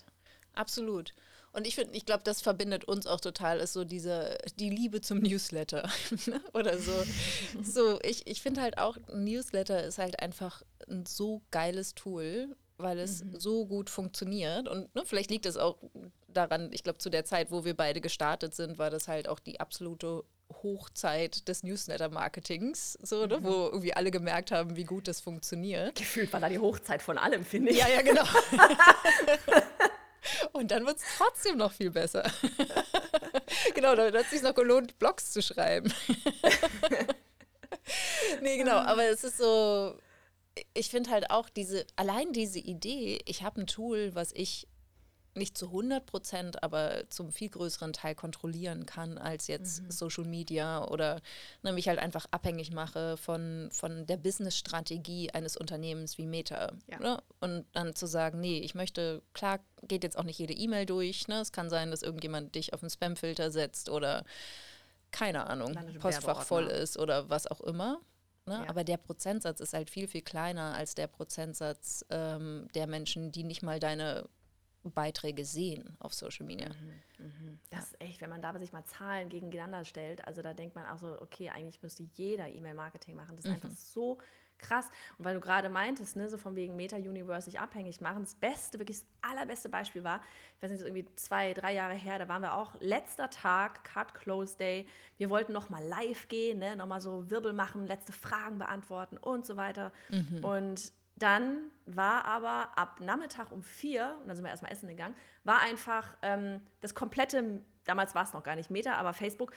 absolut. Und ich finde, ich glaube, das verbindet uns auch total, ist so diese, die Liebe zum Newsletter. (laughs) Ne? Oder so. (laughs) so, ich, ich finde halt auch, Newsletter ist halt einfach ein so geiles Tool, weil es mhm. so gut funktioniert. Und ne, vielleicht liegt es auch daran, ich glaube, zu der Zeit, wo wir beide gestartet sind, war das halt auch die absolute Hochzeit des Newsletter-Marketings, so, ne? mhm. wo irgendwie alle gemerkt haben, wie gut das funktioniert. Gefühlt war da die Hochzeit von allem, finde ich. Ja, ja, genau. (laughs) Und dann wird es trotzdem noch viel besser. (laughs) genau, da hat es sich noch gelohnt, Blogs zu schreiben. (laughs) nee, genau, aber es ist so, ich finde halt auch diese, allein diese Idee, ich habe ein Tool, was ich nicht zu 100 Prozent, aber zum viel größeren Teil kontrollieren kann als jetzt mhm. Social Media oder ne, mich halt einfach abhängig mache von, von der Business-Strategie eines Unternehmens wie Meta. Ja. Ne? Und dann zu sagen, nee, ich möchte, klar geht jetzt auch nicht jede E-Mail durch. Ne? Es kann sein, dass irgendjemand dich auf einen Spam-Filter setzt oder keine Ahnung, Postfach voll ist oder was auch immer. Ne? Ja. Aber der Prozentsatz ist halt viel, viel kleiner als der Prozentsatz ähm, der Menschen, die nicht mal deine Beiträge sehen auf Social Media. Mhm, mh. Das ist echt, wenn man da sich mal Zahlen gegeneinander stellt, also da denkt man auch so, okay, eigentlich müsste jeder E-Mail-Marketing machen. Das ist mhm. einfach so krass. Und weil du gerade meintest, ne, so von wegen Meta-Universe sich abhängig machen, das beste, wirklich das allerbeste Beispiel war, ich weiß nicht, irgendwie zwei, drei Jahre her, da waren wir auch letzter Tag, Cut Close Day. Wir wollten nochmal live gehen, ne, nochmal so Wirbel machen, letzte Fragen beantworten und so weiter. Mhm. Und dann war aber ab Nachmittag um vier, und dann sind wir erstmal essen gegangen, war einfach ähm, das komplette, damals war es noch gar nicht Meta, aber Facebook,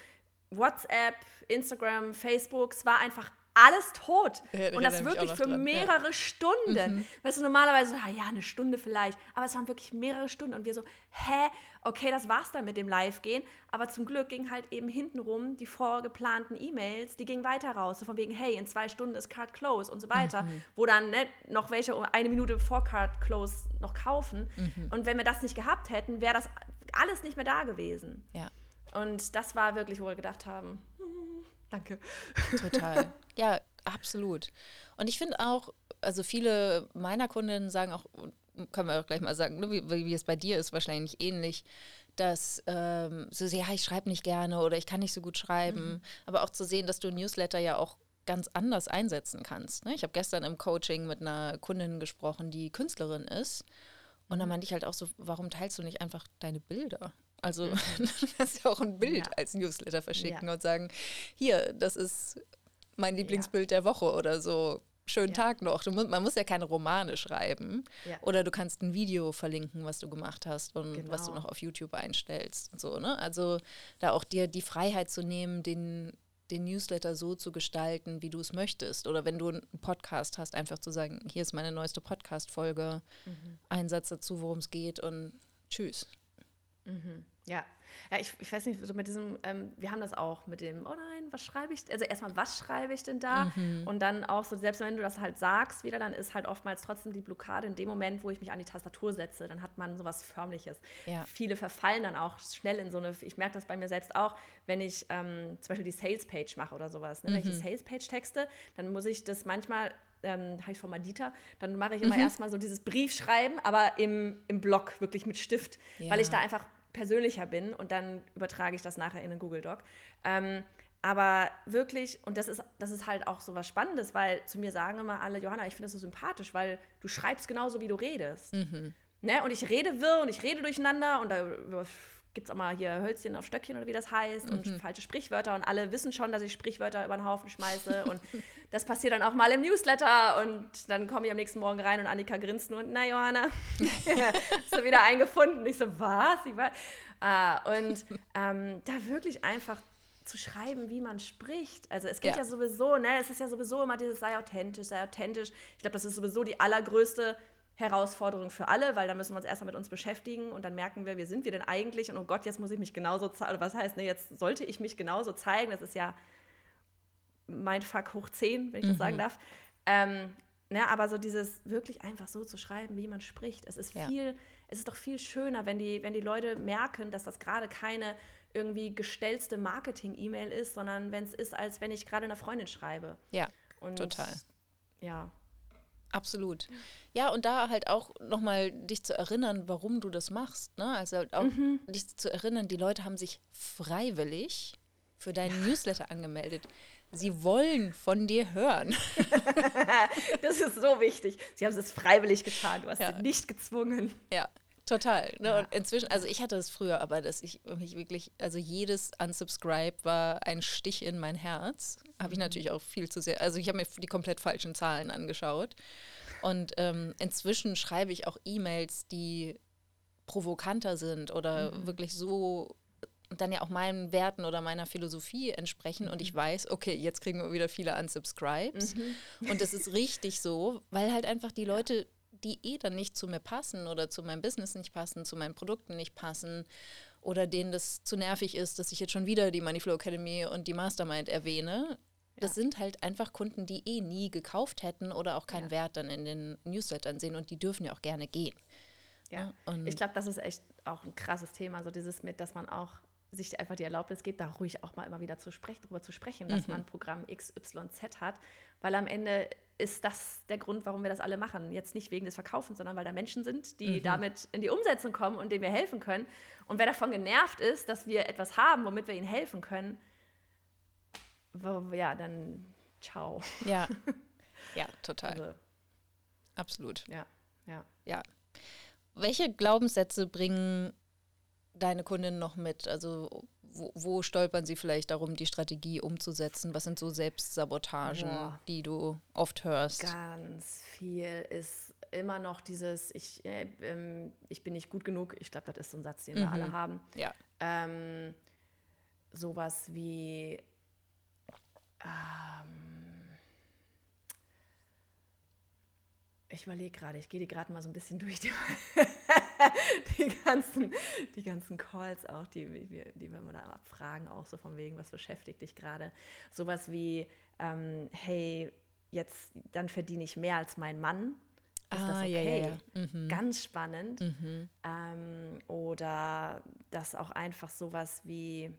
WhatsApp, Instagram, Facebook, es war einfach alles tot. Ja, und das wirklich für dran. mehrere ja. Stunden. Mhm. Weißt du, normalerweise, ah, ja, eine Stunde vielleicht, aber es waren wirklich mehrere Stunden. Und wir so, hä, okay, das war's dann mit dem Live-Gehen. Aber zum Glück ging halt eben hintenrum die vorgeplanten E-Mails, die gingen weiter raus. So von wegen, hey, in zwei Stunden ist Card Close und so weiter. Mhm. Wo dann ne, noch welche eine Minute vor Card Close noch kaufen. Mhm. Und wenn wir das nicht gehabt hätten, wäre das alles nicht mehr da gewesen. Ja. Und das war wirklich, wo wir gedacht haben, Danke. Total. (laughs) Ja, absolut. Und ich finde auch, also viele meiner Kundinnen sagen auch, können wir auch gleich mal sagen, ne, wie, wie es bei dir ist, wahrscheinlich ähnlich, dass ähm, so, ja, ich schreibe nicht gerne oder ich kann nicht so gut schreiben, mhm. aber auch zu sehen, dass du Newsletter ja auch ganz anders einsetzen kannst. Ne? Ich habe gestern im Coaching mit einer Kundin gesprochen, die Künstlerin ist. Und dann mhm. meinte ich halt auch so, warum teilst du nicht einfach deine Bilder? Also mhm. du kannst ja auch ein Bild ja. als Newsletter verschicken ja. und sagen, hier, das ist mein Lieblingsbild ja. der Woche oder so. Schönen. Tag noch. Musst, man muss ja keine Romane schreiben. Oder du kannst ein Video verlinken, was du gemacht hast und genau. was du noch auf YouTube einstellst und so, ne? Also da auch dir die Freiheit zu nehmen, den, den Newsletter so zu gestalten, wie du es möchtest. Oder wenn du einen Podcast hast, einfach zu sagen, hier ist meine neueste Podcast-Folge, mhm. ein Satz dazu, worum es geht und tschüss. Mhm. Ja, ja, ich, ich weiß nicht, so mit diesem, ähm, wir haben das auch mit dem, oh nein, was schreibe ich? Also erstmal, was schreibe ich denn da? Mhm. Und dann auch so, selbst wenn du das halt sagst wieder, dann ist halt oftmals trotzdem die Blockade in dem Moment, wo ich mich an die Tastatur setze, dann hat man sowas Förmliches. Ja. Viele verfallen dann auch schnell in so eine, ich merke das bei mir selbst auch, wenn ich ähm, zum Beispiel die Sales-Page mache oder sowas. Ne? Mhm. Wenn ich die mhm. Sales-Page texte, dann muss ich das manchmal ähm, habe ich von Madita, dann mache ich immer mhm. erstmal so dieses Briefschreiben, aber im, im Block, wirklich mit Stift, ja. weil ich da einfach persönlicher bin und dann übertrage ich das nachher in einen Google Doc. Ähm, aber wirklich, und das ist, das ist halt auch so was Spannendes, weil zu mir sagen immer alle, Johanna, ich finde das so sympathisch, weil du schreibst genauso, wie du redest. Mhm. Ne? Und ich rede wirr und ich rede durcheinander und da gibt es auch mal hier Hölzchen auf Stöckchen oder wie das heißt mhm. und falsche Sprichwörter und alle wissen schon, dass ich Sprichwörter über den Haufen schmeiße und (laughs) das passiert dann auch mal im Newsletter und dann komme ich am nächsten Morgen rein und Annika grinst nur und na Johanna, (laughs) (laughs) hast du wieder eingefunden? Ich so, was? Ich war, ah, und ähm, da wirklich einfach zu schreiben, wie man spricht. Also es geht ja. ja sowieso, ne, es ist ja sowieso immer dieses sei authentisch, sei authentisch. Ich glaube, das ist sowieso die allergrößte Herausforderung für alle, weil da müssen wir uns erstmal mit uns beschäftigen und dann merken wir, wie sind wir denn eigentlich und oh Gott, jetzt muss ich mich genauso zeigen. Was heißt, ne, jetzt sollte ich mich genauso zeigen? Das ist ja mein Fuck hoch 10, wenn ich das sagen mhm. darf. Ähm, ne, aber so dieses wirklich einfach so zu schreiben, wie man spricht, es ist viel, ja. es ist doch viel schöner, wenn die, wenn die Leute merken, dass das gerade keine irgendwie gestellte Marketing-E-Mail ist, sondern wenn es ist, als wenn ich gerade einer Freundin schreibe. Ja, und, total. Ja, Absolut. Ja, und da halt auch nochmal dich zu erinnern, warum du das machst. Ne? Also halt auch mhm. dich zu erinnern, die Leute haben sich freiwillig für deinen ja. Newsletter angemeldet. Sie wollen von dir hören. (laughs) das ist so wichtig. Sie haben es freiwillig getan. Du hast ja. sie nicht gezwungen. Ja, Total. Ne? Ja. Und inzwischen, also ich hatte es früher, aber dass ich mich wirklich, also jedes Unsubscribe war ein Stich in mein Herz. Habe ich mhm. natürlich auch viel zu sehr, also ich habe mir die komplett falschen Zahlen angeschaut. Und ähm, inzwischen schreibe ich auch E-Mails, die provokanter sind oder mhm. wirklich so dann ja auch meinen Werten oder meiner Philosophie entsprechen und ich mhm. weiß, okay, jetzt kriegen wir wieder viele Unsubscribes. Mhm. Und das ist richtig so, weil halt einfach die Leute die eh dann nicht zu mir passen oder zu meinem Business nicht passen, zu meinen Produkten nicht passen oder denen das zu nervig ist, dass ich jetzt schon wieder die Moneyflow Academy und die Mastermind erwähne. Das ja. sind halt einfach Kunden, die eh nie gekauft hätten oder auch keinen ja. Wert dann in den Newslettern sehen und die dürfen ja auch gerne gehen. Ja, und ich glaube, das ist echt auch ein krasses Thema, so dieses mit, dass man auch sich einfach die Erlaubnis gibt, da ruhig auch mal immer wieder zu sprechen, darüber zu sprechen, dass mhm. man Programm XYZ hat, weil am Ende ist das der Grund, warum wir das alle machen. Jetzt nicht wegen des Verkaufens, sondern weil da Menschen sind, die mhm. damit in die Umsetzung kommen und denen wir helfen können. Und wer davon genervt ist, dass wir etwas haben, womit wir ihnen helfen können, ja, dann ciao. Ja, (laughs) ja, total. Also, Absolut. Ja, ja. Ja. Welche Glaubenssätze bringen deine Kundinnen noch mit? Also wo, wo, stolpern sie vielleicht darum, die Strategie umzusetzen? Was sind so Selbstsabotagen, Boah. die du oft hörst? Ganz viel ist immer noch dieses, ich, äh, ähm, ich bin nicht gut genug. Ich glaube, das ist so ein Satz, den wir mhm. alle haben. Ja. Ähm, sowas wie ähm, ich überlege gerade, ich gehe die gerade mal so ein bisschen durch die, (laughs) die, ganzen, die ganzen Calls auch, die, die, die wir da abfragen, auch so von wegen, was beschäftigt dich gerade. Sowas wie, ähm, hey, jetzt, dann verdiene ich mehr als mein Mann. Ist ah, das okay? Ja, ja. Mhm. Ganz spannend. Mhm. Ähm, oder das auch einfach sowas wie,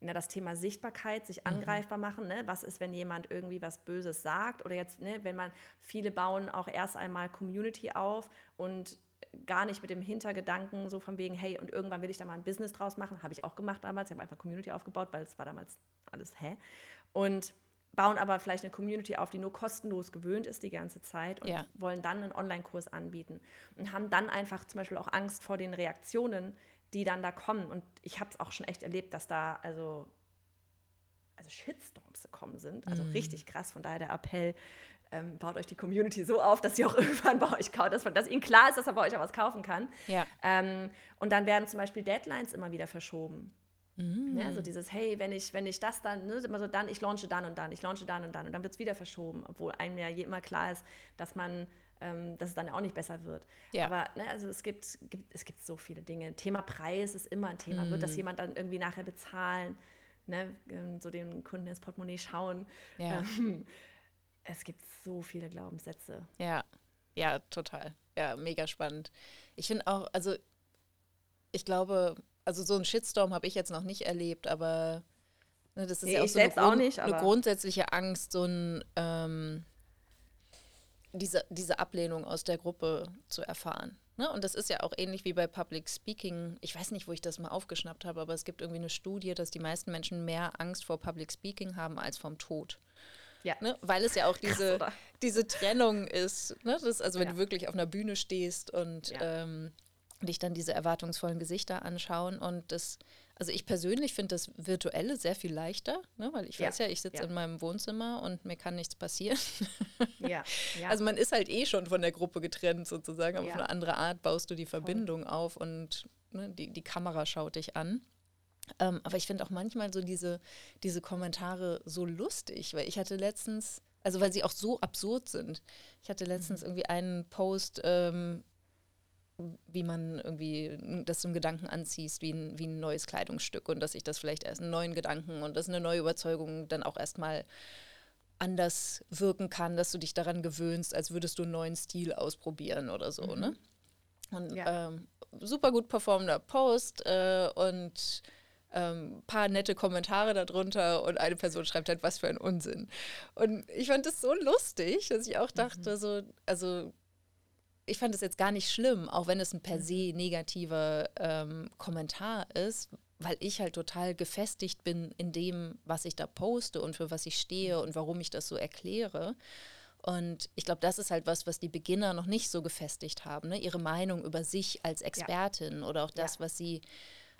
ne, das Thema Sichtbarkeit, sich mhm. angreifbar machen. Ne? Was ist, wenn jemand irgendwie was Böses sagt? Oder jetzt, ne, wenn man, viele bauen auch erst einmal Community auf und gar nicht mit dem Hintergedanken so von wegen, hey, und irgendwann will ich da mal ein Business draus machen. Habe ich auch gemacht damals. Ich habe einfach Community aufgebaut, weil es war damals alles, hä? Und bauen aber vielleicht eine Community auf, die nur kostenlos gewöhnt ist die ganze Zeit und ja. wollen dann einen Online-Kurs anbieten und haben dann einfach zum Beispiel auch Angst vor den Reaktionen, die dann da kommen. Und ich habe es auch schon echt erlebt, dass da, also, also Shitstorms gekommen sind. Also mhm. richtig krass. Von daher der Appell, ähm, baut euch die Community so auf, dass sie auch (laughs) irgendwann bei euch kauft, dass, dass ihnen klar ist, dass er bei euch auch was kaufen kann. Ja. Ähm, und dann werden zum Beispiel Deadlines immer wieder verschoben. Mhm. Ne, also dieses, hey, wenn ich, wenn ich das dann, ne, immer so dann, ich launche dann und dann, ich launche dann und dann und dann wird es wieder verschoben, obwohl einem ja immer klar ist, dass man, ähm, dass es dann auch nicht besser wird. Ja. Aber ne, also es gibt, gibt, es gibt so viele Dinge. Thema Preis ist immer ein Thema. Mhm. Wird das mhm. jemand dann irgendwie nachher bezahlen? Ne, ähm, so den Kunden ins Portemonnaie schauen. Ja. Ähm, es gibt so viele Glaubenssätze. Ja, ja, total. Ja, mega spannend. Ich finde auch, also ich glaube, also so einen Shitstorm habe ich jetzt noch nicht erlebt, aber ne, das ist nee, ja auch so eine, Grund, nicht, eine, grundsätzliche Angst, so ein, ähm, diese, diese Ablehnung aus der Gruppe zu erfahren. Ne? Und das ist ja auch ähnlich wie bei Public Speaking. Ich weiß nicht, wo ich das mal aufgeschnappt habe, aber es gibt irgendwie eine Studie, dass die meisten Menschen mehr Angst vor Public Speaking haben als vom Tod. Ja. Ne? Weil es ja auch diese, Krass, diese Trennung ist. Ne? Das, also wenn ja. du wirklich auf einer Bühne stehst und ja. ähm, dich dann diese erwartungsvollen Gesichter anschauen. Und das, also ich persönlich finde das Virtuelle sehr viel leichter, ne? weil ich ja. weiß ja, ich sitze in meinem Wohnzimmer und mir kann nichts passieren. (laughs) Ja. Also man ist halt eh schon von der Gruppe getrennt sozusagen, aber auf eine andere Art baust du die Verbindung Voll. auf und ne, die, die Kamera schaut dich an. Ähm, aber ich finde auch manchmal so diese, diese Kommentare so lustig, weil ich hatte letztens, also weil sie auch so absurd sind. Ich hatte letztens mhm. irgendwie einen Post, ähm, wie man irgendwie, dass du einen Gedanken anziehst wie ein, wie ein neues Kleidungsstück und dass ich das vielleicht erst einen neuen Gedanken und dass eine neue Überzeugung dann auch erstmal anders wirken kann, dass du dich daran gewöhnst, als würdest du einen neuen Stil ausprobieren oder so, mhm. ne? Und ja. ähm, super gut performender Post äh, und ähm, paar nette Kommentare darunter und eine Person schreibt halt, was für ein Unsinn. Und ich fand das so lustig, dass ich auch dachte, mhm. so, also ich fand es jetzt gar nicht schlimm, auch wenn es ein per se mhm. negativer ähm, Kommentar ist, weil ich halt total gefestigt bin in dem, was ich da poste und für was ich stehe mhm. und warum ich das so erkläre. Und ich glaube, das ist halt was, was die Beginner noch nicht so gefestigt haben, ne? ihre Meinung über sich als Expertin ja. oder auch das, ja. was sie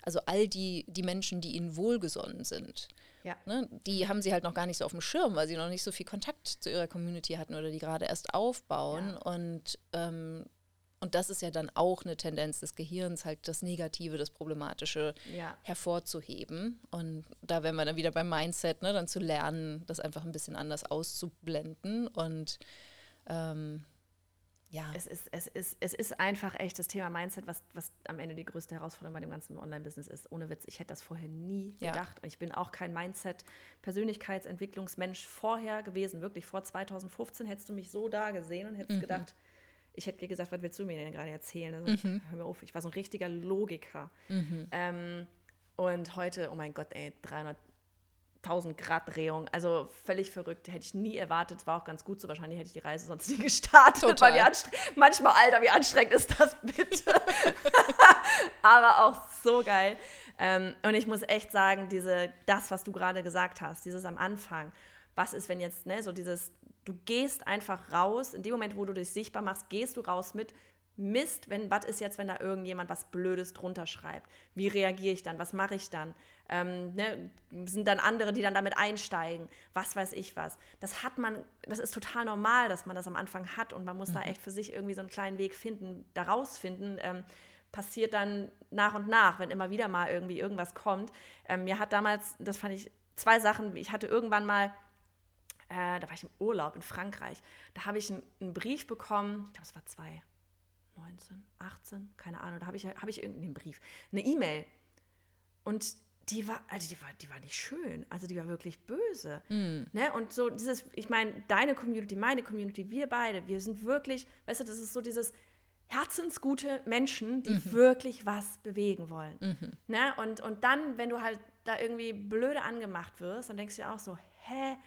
also all die, die Menschen, die ihnen wohlgesonnen sind. Ja. Ne, die haben sie halt noch gar nicht so auf dem Schirm, weil sie noch nicht so viel Kontakt zu ihrer Community hatten oder die gerade erst aufbauen. Ja. Und, ähm, und das ist ja dann auch eine Tendenz des Gehirns, halt das Negative, das Problematische ja. hervorzuheben. Und da wären wir dann wieder beim Mindset, ne, dann zu lernen, das einfach ein bisschen anders auszublenden und ähm, ja. Es ist, es, ist, es ist einfach echt das Thema Mindset, was, was am Ende die größte Herausforderung bei dem ganzen Online-Business ist. Ohne Witz, ich hätte das vorher nie ja. gedacht. Und ich bin auch kein Mindset-Persönlichkeitsentwicklungsmensch vorher gewesen. Wirklich vor 2015 hättest du mich so da gesehen und hättest mhm. gedacht, ich hätte dir gesagt, was willst du mir denn gerade erzählen? Also, mhm. Hör mir auf, ich war so ein richtiger Logiker. Mhm. Ähm, und heute, oh mein Gott, ey, 300 1000 Grad Drehung. Also völlig verrückt. Hätte ich nie erwartet. War auch ganz gut so. Wahrscheinlich hätte ich die Reise sonst (laughs) nie gestartet. Total. Weil manchmal, Alter, wie anstrengend ist das bitte? (laughs) Aber auch so geil. Ähm, und ich muss echt sagen, diese, das, was du gerade gesagt hast, dieses am Anfang, was ist, wenn jetzt, ne, so dieses, du gehst einfach raus, in dem Moment, wo du dich sichtbar machst, gehst du raus mit, Mist, wenn, was ist jetzt, wenn da irgendjemand was Blödes drunter schreibt? Wie reagiere ich dann? Was mache ich dann? ähm, ne, sind dann andere, die dann damit einsteigen, was weiß ich was. Das hat man, das ist total normal, dass man das am Anfang hat und man muss mhm. da echt für sich irgendwie so einen kleinen Weg finden, daraus finden. Ähm, passiert dann nach und nach, wenn immer wieder mal irgendwie irgendwas kommt. Ähm, mir hat damals, das fand ich, zwei Sachen, ich hatte irgendwann mal, äh, da war ich im Urlaub in Frankreich, da habe ich einen, einen Brief bekommen, ich glaube es war zwei, 19, 18, keine Ahnung, da habe ich, hab ich irgendeinen Brief, eine E-Mail. Und die war, also die war, die war nicht schön. Also die war wirklich böse. Mm. Ne? Und so dieses, ich meine, deine Community, meine Community, wir beide, wir sind wirklich, weißt du, das ist so dieses herzensgute Menschen, die mhm. wirklich was bewegen wollen. Mhm. Ne? Und, und dann, wenn du halt da irgendwie blöde angemacht wirst, dann denkst du dir auch so, hä,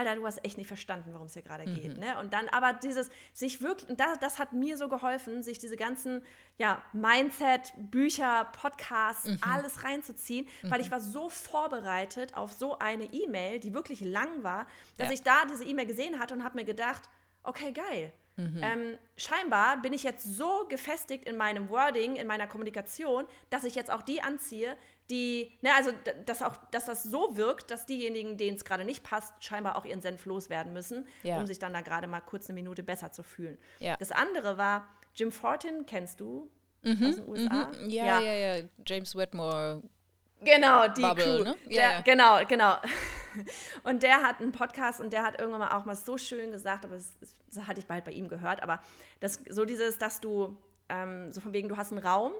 Alter, du hast echt nicht verstanden, worum es hier gerade mhm. geht. Ne? Und dann aber dieses, sich wirklich, das, das hat mir so geholfen, sich diese ganzen ja, Mindset, Bücher, Podcasts, mhm. alles reinzuziehen, mhm. weil ich war so vorbereitet auf so eine E-Mail, die wirklich lang war, dass ja. ich da diese E-Mail gesehen hatte und habe mir gedacht, okay, geil. Mhm. Ähm, scheinbar bin ich jetzt so gefestigt in meinem Wording, in meiner Kommunikation, dass ich jetzt auch die anziehe, die, ne, also dass auch, dass das so wirkt, dass diejenigen, denen es gerade nicht passt, scheinbar auch ihren Senf loswerden müssen, ja. um sich dann da gerade mal kurz eine Minute besser zu fühlen. Ja. Das andere war, Jim Fortin, kennst du mhm. aus den USA? Mhm. Ja, ja, ja, ja, James Wetmore. Genau, die Bubble, Crew. Ne? Der, ja. Genau, genau. (laughs) Und der hat einen Podcast und der hat irgendwann mal auch mal so schön gesagt, aber das, das hatte ich bald bei ihm gehört, aber das, so dieses, dass du, ähm, so von wegen, du hast einen Raum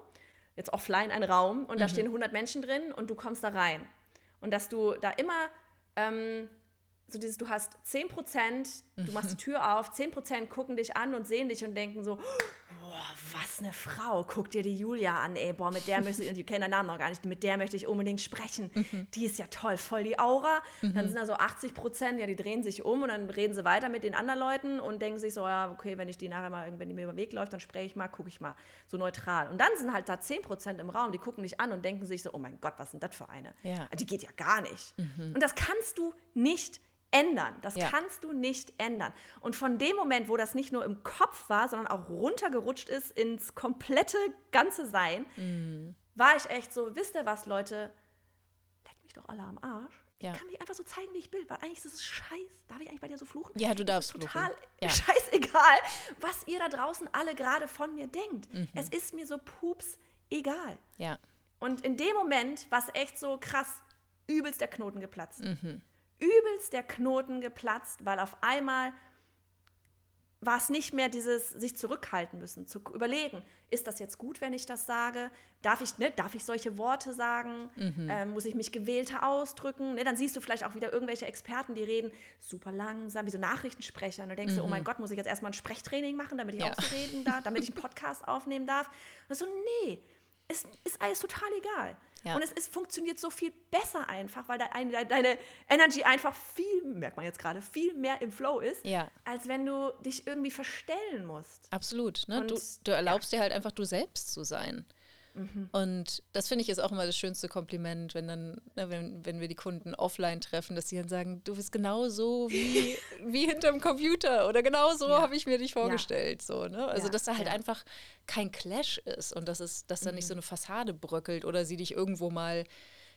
jetzt offline einen Raum und mhm. da stehen 100 Menschen drin und du kommst da rein. Und dass du da immer ähm, so dieses, du hast 10 Prozent, du machst die Tür auf, 10 Prozent gucken dich an und sehen dich und denken so, boah, was eine Frau, guck dir die Julia an, ey, boah, mit der möchte ich, und die kennen den Namen noch gar nicht, mit der möchte ich unbedingt sprechen. Mhm. Die ist ja toll, voll die Aura. Mhm. Dann sind da so 80 Prozent, ja, die drehen sich um und dann reden sie weiter mit den anderen Leuten und denken sich so, ja, okay, wenn ich die nachher mal, wenn die mir über den Weg läuft, dann spreche ich mal, gucke ich mal, so neutral. Und dann sind halt da 10 Prozent im Raum, die gucken dich an und denken sich so, oh mein Gott, was sind das für eine? Ja. Die geht ja gar nicht. Mhm. Und das kannst du nicht ändern. Das ja. kannst du nicht ändern. Und von dem Moment, wo das nicht nur im Kopf war, sondern auch runtergerutscht ist ins komplette ganze Sein, mhm. war ich echt so, wisst ihr was, Leute? Leckt mich doch alle am Arsch. Ja. Ich kann mich einfach so zeigen, wie ich bin, weil eigentlich ist es scheiß. Darf ich eigentlich bei dir so fluchen? Ja, du darfst total fluchen. Ja. (laughs) scheißegal, was ihr da draußen alle gerade von mir denkt. Mhm. Es ist mir so pups egal. Ja. Und in dem Moment war es echt so krass, übelst der Knoten geplatzt. Mhm übelst der Knoten geplatzt, weil auf einmal war es nicht mehr dieses sich zurückhalten müssen, zu überlegen, ist das jetzt gut, wenn ich das sage? Darf ich, ne, darf ich solche Worte sagen? Mhm. Ähm, muss ich mich gewählter ausdrücken? Ne, dann siehst du vielleicht auch wieder irgendwelche Experten, die reden super langsam, wie so Nachrichtensprecher. Und du denkst mhm. du, oh mein Gott, muss ich jetzt erstmal ein Sprechtraining machen, damit ich ja. auch so reden darf, damit ich einen (laughs) Podcast aufnehmen darf? Und so, nee, es ist alles total egal. Ja. Und es ist, funktioniert so viel besser einfach, weil deine, deine Energy einfach viel, merkt man jetzt gerade, viel mehr im Flow ist, ja. als wenn du dich irgendwie verstellen musst. Absolut. Ne? Und, du, du, erlaubst ja. dir halt einfach du selbst zu sein. Mhm. Und das finde ich ist auch immer das schönste Kompliment, wenn dann, ne, wenn, wenn wir die Kunden offline treffen, dass sie dann sagen, du bist genau so wie, (laughs) wie hinterm Computer oder genau so ja. habe ich mir dich vorgestellt. Ja. So, ne? Also ja. dass da halt einfach kein Clash ist und dass es, dass da nicht so mhm. eine Fassade bröckelt oder sie dich irgendwo mal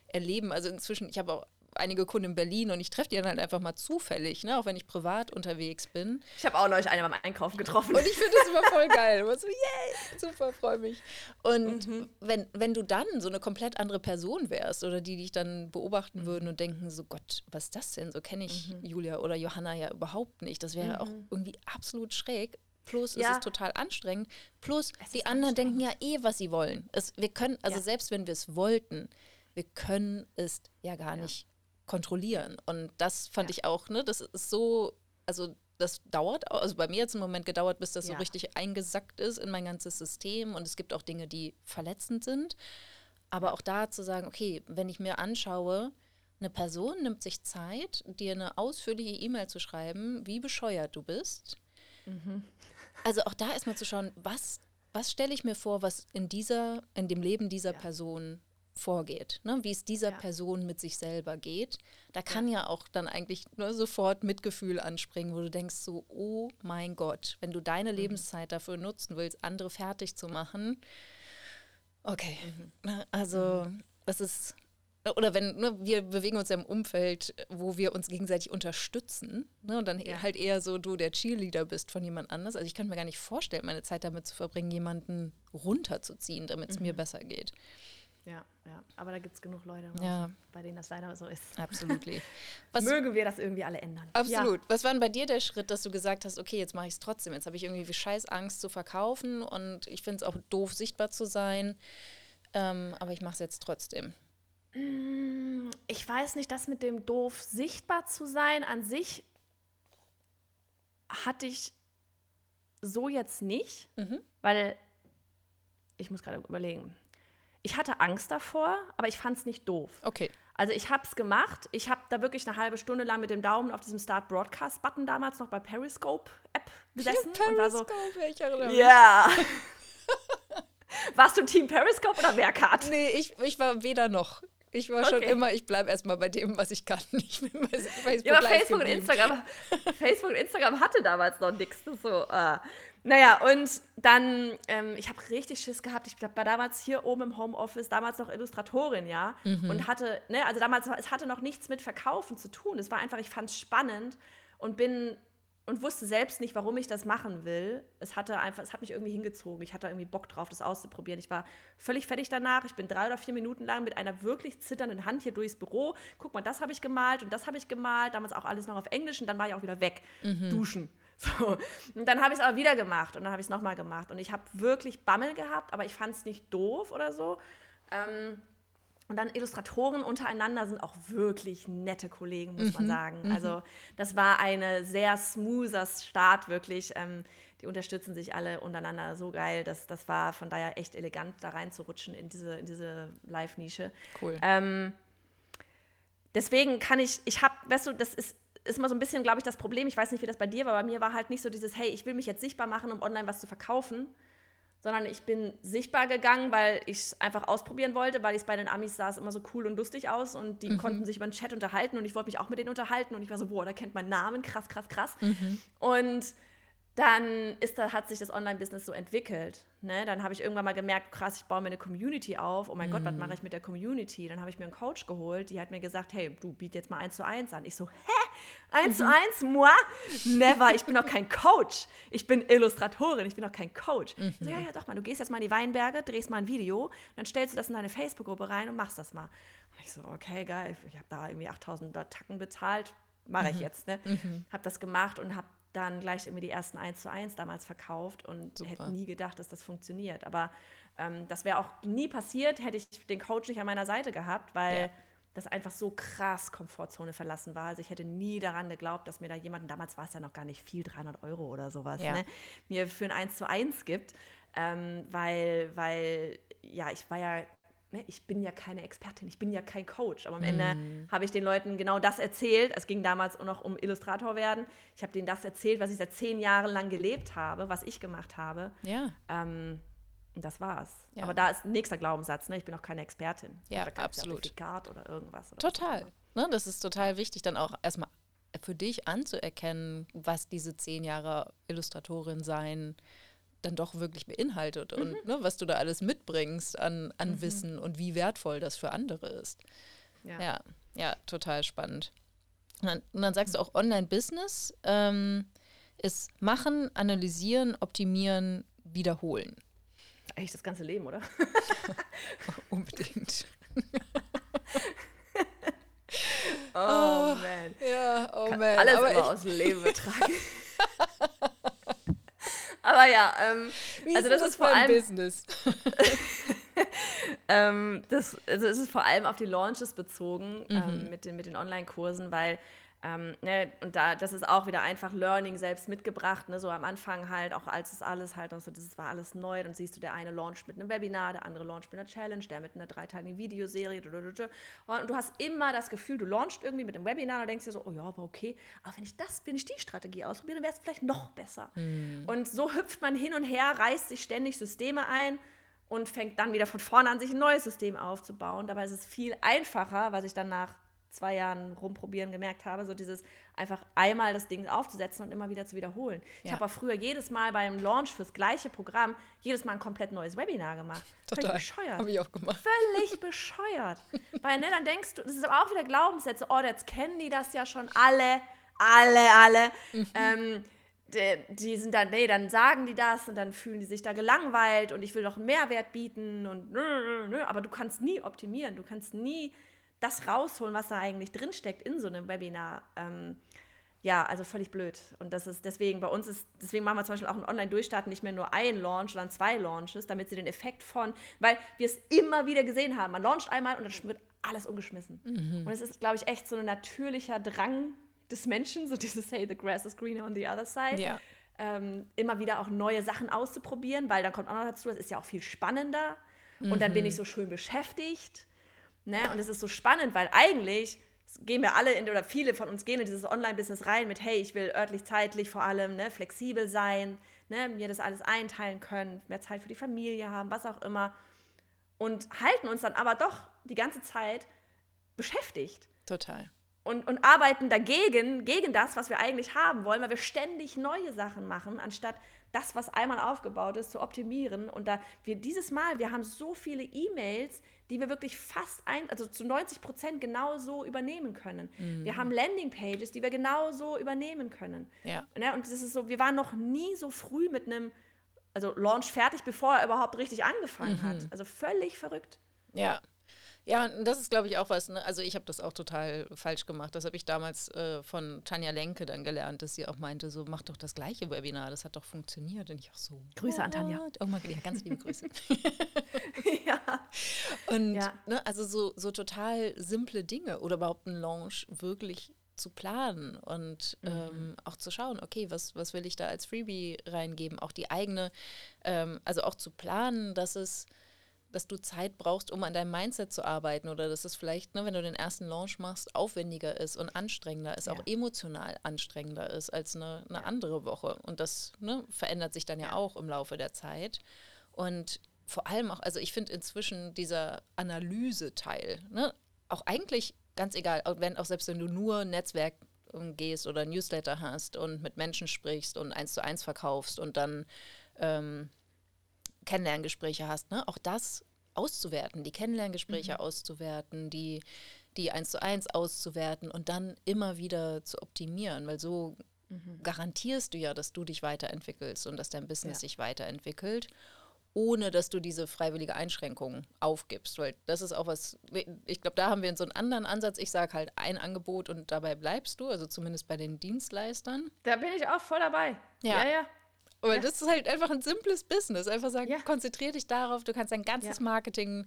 erleben. Also inzwischen, ich habe auch einige Kunden in Berlin und ich treffe die dann halt einfach mal zufällig, ne? auch wenn ich privat unterwegs bin. Ich habe auch neulich eine beim Einkaufen getroffen. Und ich finde das immer voll (laughs) geil. Immer so, yay, super, freue mich. Und mhm. wenn, wenn du dann so eine komplett andere Person wärst oder die dich dann beobachten mhm. würden und denken, so Gott, was ist das denn? So kenne ich mhm. Julia oder Johanna ja überhaupt nicht. Das wäre auch mhm. irgendwie absolut schräg. Plus ja. ist es total anstrengend. Plus die anderen denken ja eh, was sie wollen. Es, wir können, also ja. selbst wenn wir es wollten, wir können es ja gar ja. nicht kontrollieren. Und das fand ja. ich auch, ne, das ist so, also das dauert, also bei mir jetzt im Moment gedauert, bis das ja. so richtig eingesackt ist in mein ganzes System. Und es gibt auch Dinge, die verletzend sind. Aber auch da zu sagen, okay, wenn ich mir anschaue, eine Person nimmt sich Zeit, dir eine ausführliche E-Mail zu schreiben, wie bescheuert du bist. Mhm. Also auch da erstmal zu schauen, was, was stelle ich mir vor, was in dieser, in dem Leben dieser ja. Person vorgeht, ne? wie es dieser ja. Person mit sich selber geht. Da kann ja, ja auch dann eigentlich nur sofort Mitgefühl anspringen, wo du denkst so, oh mein Gott, wenn du deine mhm. Lebenszeit dafür nutzen willst, andere fertig zu machen, okay, mhm. Ne, also mhm. das ist, oder wenn, ne, wir bewegen uns ja im Umfeld, wo wir uns gegenseitig unterstützen ne, und dann ja. halt eher so du der Cheerleader bist von jemand anders. Also ich kann mir gar nicht vorstellen, meine Zeit damit zu verbringen, jemanden runterzuziehen, damit es mhm. mir besser geht. Ja, ja. Aber da gibt es genug Leute, ja. bei denen das leider so ist. Absolut. (laughs) Mögen wir das irgendwie alle ändern. Absolut. Ja. Was war denn bei dir der Schritt, dass du gesagt hast, okay, jetzt mache ich es trotzdem. Jetzt habe ich irgendwie scheiß Angst zu verkaufen und ich finde es auch doof, sichtbar zu sein. Ähm, aber ich mache es jetzt trotzdem. Mm, ich weiß nicht, das mit dem doof sichtbar zu sein an sich hatte ich so jetzt nicht, mhm. weil ich muss gerade überlegen ich hatte Angst davor, aber ich fand es nicht doof. Okay. Also ich habe es gemacht. Ich habe da wirklich eine halbe Stunde lang mit dem Daumen auf diesem Start Broadcast Button damals noch bei Periscope App gesessen ja, Periscope, und war so, ich erinnere mich. Ja. (laughs) Warst du Team Periscope oder Meerkat? Nee, ich, ich war weder noch. Ich war okay. schon immer, ich bleibe erstmal bei dem, was ich kann. (laughs) Ich bin bei Facebook ja, aber Facebook und, Instagram, (laughs) Facebook und Instagram hatte damals noch nichts. So, äh. Naja, und dann, ähm, ich habe richtig Schiss gehabt. Ich war damals hier oben im Homeoffice, damals noch Illustratorin, ja. Mhm. Und hatte, ne, also damals, es hatte noch nichts mit Verkaufen zu tun. Es war einfach, ich fand es spannend und bin und wusste selbst nicht, warum ich das machen will. Es hatte einfach, es hat mich irgendwie hingezogen. Ich hatte irgendwie Bock drauf, das auszuprobieren. Ich war völlig fertig danach. Ich bin drei oder vier Minuten lang mit einer wirklich zitternden Hand hier durchs Büro. Guck mal, das habe ich gemalt und das habe ich gemalt. Damals auch alles noch auf Englisch und dann war ich auch wieder weg. Mhm. Duschen. (laughs) So. Und dann habe ich es aber wieder gemacht und dann habe ich es nochmal gemacht. Und ich habe wirklich Bammel gehabt, aber ich fand es nicht doof oder so. Ähm, und dann Illustratoren untereinander sind auch wirklich nette Kollegen, muss man mhm, sagen. Mhm. Also das war ein sehr smoother Start, wirklich. Ähm, die unterstützen sich alle untereinander so geil. Das, das war von daher echt elegant, da reinzurutschen in diese, in diese Live-Nische. Cool. Ähm, deswegen kann ich, ich habe, weißt du, das ist, ist mal so ein bisschen, glaube ich, das Problem. Ich weiß nicht, wie das bei dir war. Bei mir war halt nicht so dieses, hey, ich will mich jetzt sichtbar machen, um online was zu verkaufen, sondern ich bin sichtbar gegangen, weil ich es einfach ausprobieren wollte, weil ich es bei den Amis sah es immer so cool und lustig aus und die mhm. konnten sich über den Chat unterhalten und ich wollte mich auch mit denen unterhalten und ich war so, boah, der kennt meinen Namen, krass, krass, krass. Mhm. Und dann ist da, hat sich das Online-Business so entwickelt. Ne? Dann habe ich irgendwann mal gemerkt, krass, ich baue mir eine Community auf. Oh mein mm. Gott, was mhm. mache ich mit der Community? Dann habe ich mir einen Coach geholt, die hat mir gesagt, hey, du biet jetzt mal eins zu eins an. Ich so, hä? Eins zu mhm. eins? Moi? Never. Ich bin doch kein Coach. Ich bin Illustratorin. Ich bin doch kein Coach. Mhm. So, ja, ja, doch mal. Du gehst jetzt mal in die Weinberge, drehst mal ein Video, dann stellst du das in deine Facebook-Gruppe rein und machst das mal. Und ich so, okay, geil. Ich habe da irgendwie 8000 Tacken bezahlt. Mache ich mhm. jetzt. Ne? Mhm. Habe das gemacht und habe dann gleich irgendwie die ersten 1 zu 1 damals verkauft und Super. hätte nie gedacht, dass das funktioniert. Aber ähm, das wäre auch nie passiert, hätte ich den Coach nicht an meiner Seite gehabt, weil ja. das einfach so krass Komfortzone verlassen war. Also ich hätte nie daran geglaubt, dass mir da jemand, damals war es ja noch gar nicht viel, 300 Euro oder sowas, ja. ne, mir für ein 1 zu 1 gibt. Ähm, weil, weil, ja, ich war ja ne, ich bin ja keine Expertin, ich bin ja kein Coach. Aber am Ende mm. habe ich den Leuten genau das erzählt. Es ging damals auch noch um Illustrator werden. Ich habe denen das erzählt, was ich seit zehn Jahren lang gelebt habe, was ich gemacht habe. Ja. Ähm, und das war's. Ja. Aber da ist nächster Glaubenssatz, ne? Ich bin auch keine Expertin. Ja, kein absolut. Zertifikat oder irgendwas. Oder total. Ne, das ist total wichtig, dann auch erstmal für dich anzuerkennen, was diese zehn Jahre Illustratorin sein dann doch wirklich beinhaltet und mhm. ne, was du da alles mitbringst an, an mhm. Wissen und wie wertvoll das für andere ist. Ja, ja, ja total spannend. Und dann, und dann, sagst du auch Online-Business ähm, ist machen, analysieren, optimieren, wiederholen. Eigentlich das ganze Leben, oder? (laughs) Unbedingt. (laughs) oh, oh, man. Ja, oh man. Alles Aber aus dem Leben (laughs) betragen. Aber ja, ähm, also das, das ist vor allem Business. (laughs) ähm, das, also es ist vor allem auf die Launches bezogen ähm, mhm. ähm, mit den, mit den Online-Kursen, weil ähm, ne, und da, das ist auch wieder einfach Learning selbst mitgebracht, ne, so am Anfang halt, auch als es alles halt, also das war alles neu, dann siehst du, der eine launcht mit einem Webinar, der andere launcht mit einer Challenge, der mit einer dreiteiligen Videoserie, und du hast immer das Gefühl, du launchst irgendwie mit einem Webinar und denkst dir so, oh ja, aber okay, aber wenn ich das, wenn ich die Strategie ausprobiere, dann wäre es vielleicht noch besser. Mhm. Und so hüpft man hin und her, reißt sich ständig Systeme ein, und fängt dann wieder von vorne an, sich ein neues System aufzubauen. Dabei ist es viel einfacher, was ich dann nach zwei Jahren rumprobieren gemerkt habe, so dieses einfach einmal das Ding aufzusetzen und immer wieder zu wiederholen. Ja. Ich habe auch früher jedes Mal beim Launch fürs gleiche Programm jedes Mal ein komplett neues Webinar gemacht. Total. Völlig bescheuert. Habe ich auch gemacht. Völlig (laughs) bescheuert. Weil ne, dann denkst du, das ist aber auch wieder Glaubenssätze, oh, jetzt kennen die das ja schon alle, alle, alle. Mhm. Ähm, die, die, sind dann, nee, dann sagen die das und dann fühlen die sich da gelangweilt und ich will doch einen Mehrwert bieten und nö, nö, nö. aber du kannst nie optimieren, du kannst nie das rausholen, was da eigentlich drinsteckt in so einem Webinar. Ähm, ja, also völlig blöd. Und das ist deswegen, bei uns ist, deswegen machen wir zum Beispiel auch einen Online-Durchstarten nicht mehr nur ein Launch, sondern zwei Launches, damit sie den Effekt von, weil wir es immer wieder gesehen haben, man launcht einmal und dann wird alles umgeschmissen. Mhm. Und es ist, glaube ich, echt so ein natürlicher Drang des Menschen, so dieses, hey, the grass is greener on the other side. Ja. Ähm, immer wieder auch neue Sachen auszuprobieren, weil dann kommt auch noch dazu, das ist ja auch viel spannender. Mhm. Und dann bin ich mhm. so schön beschäftigt. Ne? Und es ist so spannend, weil eigentlich gehen wir alle in, oder viele von uns gehen in dieses Online-Business rein mit, hey, ich will örtlich, zeitlich vor allem ne, flexibel sein, ne, mir das alles einteilen können, mehr Zeit für die Familie haben, was auch immer. Und halten uns dann aber doch die ganze Zeit beschäftigt. Total. Und, und arbeiten dagegen, gegen das, was wir eigentlich haben wollen, weil wir ständig neue Sachen machen, anstatt das, was einmal aufgebaut ist, zu optimieren. Und da wir dieses Mal, wir haben so viele E-Mails, die wir wirklich fast ein, also zu 90 Prozent genauso übernehmen können. Mhm. Wir haben Landingpages, die wir genauso übernehmen können. Ja. Ne? Und das ist so, wir waren noch nie so früh mit einem, also Launch fertig, bevor er überhaupt richtig angefangen mhm. hat. Also völlig verrückt. Ja, ja, das ist, glaube ich, auch was. Ne? Also ich habe das auch total falsch gemacht. Das habe ich damals äh, von Tanja Lenke dann gelernt, dass sie auch meinte, so mach doch das gleiche Webinar, das hat doch funktioniert. Und ich auch so. Grüße an Tanja. Oh mein ja, ganz liebe Grüße. (laughs) (laughs) ja. Und ja. Ne, also so, so total simple Dinge oder überhaupt einen Launch wirklich zu planen und mhm. ähm, auch zu schauen, okay, was, was will ich da als Freebie reingeben? Auch die eigene, ähm, also auch zu planen, dass es dass du Zeit brauchst, um an deinem Mindset zu arbeiten oder dass es vielleicht, ne, wenn du den ersten Launch machst, aufwendiger ist und anstrengender ist, ja. auch emotional anstrengender ist als eine, eine andere Woche. Und das ne, verändert sich dann ja auch im Laufe der Zeit. Und vor allem auch, also ich finde inzwischen dieser Analyse-Teil, ne, auch eigentlich ganz egal, wenn auch selbst wenn du nur Netzwerk gehst oder Newsletter hast und mit Menschen sprichst und eins zu eins verkaufst und dann ähm, Kennenlerngespräche hast, ne? auch das auszuwerten, die Kennenlerngespräche mhm. auszuwerten, die, die eins zu eins auszuwerten und dann immer wieder zu optimieren, weil so mhm. garantierst du ja, dass du dich weiterentwickelst und dass dein Business ja. sich weiterentwickelt, ohne dass du diese freiwillige Einschränkung aufgibst, weil das ist auch was, ich glaube, da haben wir so einen anderen Ansatz. Ich sage halt ein Angebot und dabei bleibst du, also zumindest bei den Dienstleistern. Da bin ich auch voll dabei. Ja, ja. ja. Aber ja. das ist halt einfach ein simples Business. Einfach sagen, ja. konzentriere dich darauf, du kannst dein ganzes ja. Marketing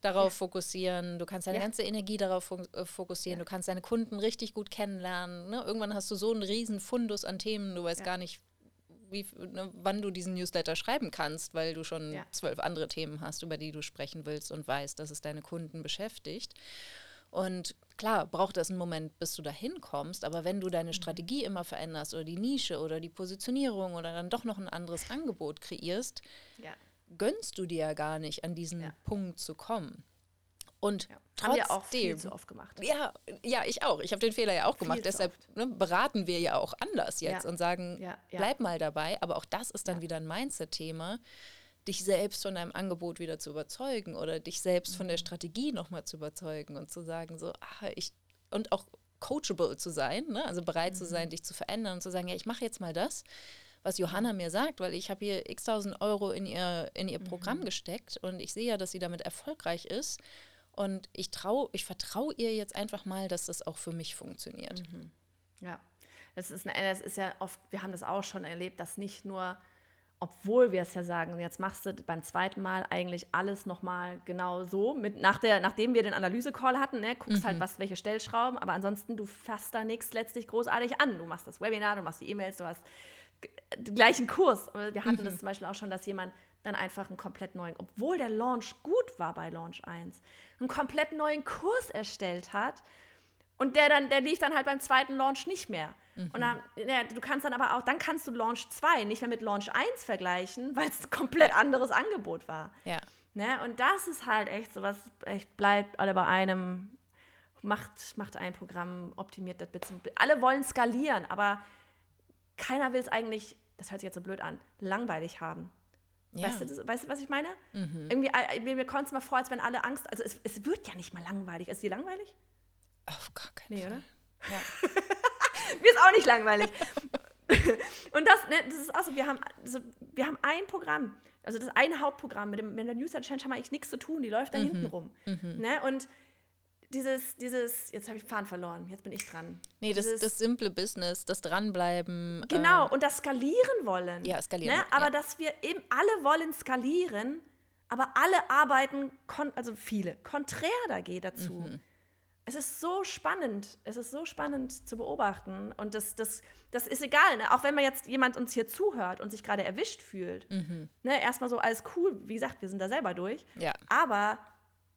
darauf fokussieren, du kannst deine ganze Energie darauf äh, fokussieren, du kannst deine Kunden richtig gut kennenlernen. Ne? Irgendwann hast du so einen riesen Fundus an Themen, du weißt gar nicht, wie, ne, wann du diesen Newsletter schreiben kannst, weil du schon zwölf andere Themen hast, über die du sprechen willst und weißt, dass es deine Kunden beschäftigt. Und klar, braucht das einen Moment, bis du dahin kommst, aber wenn du deine mhm. Strategie immer veränderst oder die Nische oder die Positionierung oder dann doch noch ein anderes Angebot kreierst, ja. gönnst du dir ja gar nicht, an diesen ja. Punkt zu kommen. Und ja. trotzdem, haben wir auch viel zu oft gemacht. Ja, ja, ich auch. Ich habe den Fehler ja auch gemacht. Deshalb ne, beraten wir ja auch anders jetzt und sagen, bleib mal dabei. Aber auch das ist dann wieder ein Mindset-Thema dich selbst von deinem Angebot wieder zu überzeugen oder dich selbst von der mhm. Strategie nochmal zu überzeugen und zu sagen, so, ah, ich, und auch coachable zu sein, ne? also bereit mhm. zu sein, mhm. dich zu verändern und zu sagen, ja, ich mache jetzt mal das, was Johanna mir sagt, weil ich habe hier x tausend Euro in ihr, in ihr Programm mhm. gesteckt und ich sehe ja, dass sie damit erfolgreich ist. Und ich traue, ich vertraue ihr jetzt einfach mal, dass das auch für mich funktioniert. Mhm. Ja, das ist, eine, das ist ja oft, wir haben das auch schon erlebt, dass nicht nur obwohl wir es ja sagen, jetzt machst du beim zweiten Mal eigentlich alles nochmal genau so, mit, nach der, nachdem wir den Analyse-Call hatten, ne, guckst halt, mhm. halt, was, welche Stellschrauben, aber ansonsten, du fasst da nichts letztlich großartig an. Du machst das Webinar, du machst die E-Mails, du hast den gleichen Kurs. Wir hatten mhm. das zum Beispiel auch schon, dass jemand dann einfach einen komplett neuen, obwohl der Launch gut war bei Launch 1, einen komplett neuen Kurs erstellt hat und der dann, der lief dann halt beim zweiten Launch nicht mehr. Mhm. Und dann, ja, du kannst dann aber auch, dann kannst du Launch 2 nicht mehr mit Launch 1 vergleichen, (laughs) weil es ein komplett anderes Angebot war. Ja. Ne? Und das ist halt echt so was, echt bleibt alle bei einem, macht, macht ein Programm, optimiert das bisschen. Alle wollen skalieren, aber keiner will es eigentlich, das hört sich jetzt so blöd an, langweilig haben. Ja. Weißt, du, das, weißt, du, was ich meine? Mhm. Irgendwie, äh, mir, mir kommt es mal vor, als wenn alle Angst, also es, es wird ja nicht mal langweilig. Ist sie langweilig? Auf gar keinen nee, Fall. Oder? Ja. (laughs) (laughs) Mir ist auch nicht langweilig. (laughs) Und das, ne, das ist auch so, wir haben, also, wir haben ein Programm, also das eine Hauptprogramm, mit, dem, mit der Newsletter Challenge haben wir eigentlich nichts zu tun, die läuft da mhm. hinten rum. Mhm. Ne? Und dieses, dieses, jetzt habe ich Faden verloren, jetzt bin ich dran. Nee, das, dieses, das simple Business, das Dranbleiben. Genau, äh, und das skalieren wollen. Ja, skalieren. Ne? Aber ja. dass wir eben, alle wollen skalieren, aber alle arbeiten, also viele, konträr dazu. Mhm es ist so spannend, es ist so spannend zu beobachten. Und das, das, das ist egal, ne? auch wenn man jetzt jemand uns hier zuhört und sich gerade erwischt fühlt. Mhm. Ne? Erstmal so alles cool, wie gesagt, wir sind da selber durch. Ja. Aber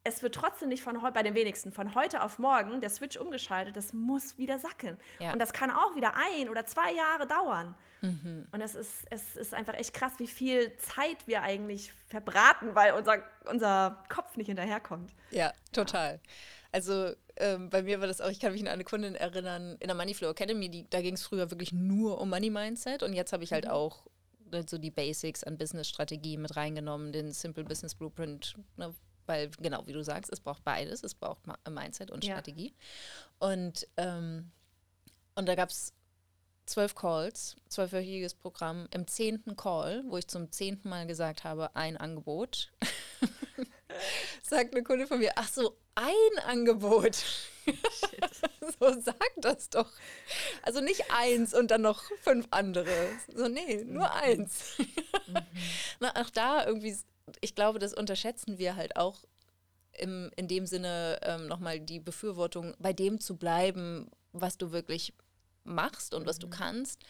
es wird trotzdem nicht von heute, bei den wenigsten, von heute auf morgen der Switch umgeschaltet, das muss wieder sacken. Ja. Und das kann auch wieder ein oder zwei Jahre dauern. Mhm. Und es ist, es ist einfach echt krass, wie viel Zeit wir eigentlich verbraten, weil unser, unser Kopf nicht hinterherkommt. Ja, total. Ja. Also ähm, bei mir war das auch, ich kann mich an eine Kundin erinnern, in der Moneyflow Academy, die, da ging es früher wirklich nur um Money Mindset und jetzt habe ich halt mhm. auch ne, so die Basics an Business-Strategie mit reingenommen, den Simple Business Blueprint, ne, weil genau wie du sagst, es braucht beides, es braucht Mindset und ja. Strategie. Und, ähm, und da gab es zwölf Calls, zwölfwöchiges Programm. Im zehnten Call, wo ich zum zehnten Mal gesagt habe, ein Angebot, (laughs) (laughs) sagt eine Kunde von mir, ach so, ein Angebot. (laughs) so sag das doch. Also nicht eins und dann noch fünf andere. So, nee, nur eins. Mhm. Na, auch da irgendwie, ich glaube, das unterschätzen wir halt auch im, in dem Sinne ähm, nochmal die Befürwortung, bei dem zu bleiben, was du wirklich machst und was du mhm. kannst.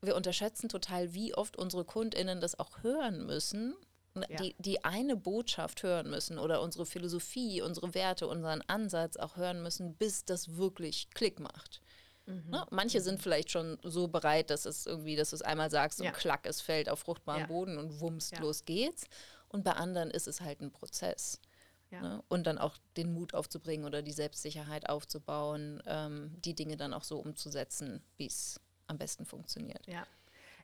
Wir unterschätzen total, wie oft unsere KundInnen das auch hören müssen, ja. die, die eine Botschaft hören müssen oder unsere Philosophie, unsere Werte, unseren Ansatz auch hören müssen, bis das wirklich Klick macht. Mhm. Ne? Manche mhm. sind vielleicht schon so bereit, dass es irgendwie, dass du es einmal sagst und klack, es fällt auf fruchtbaren ja. Boden und wumms, ja. los geht's. Und bei anderen ist es halt ein Prozess. Ne? Und dann auch den Mut aufzubringen oder die Selbstsicherheit aufzubauen, ähm, die Dinge dann auch so umzusetzen, wie es am besten funktioniert. Ja.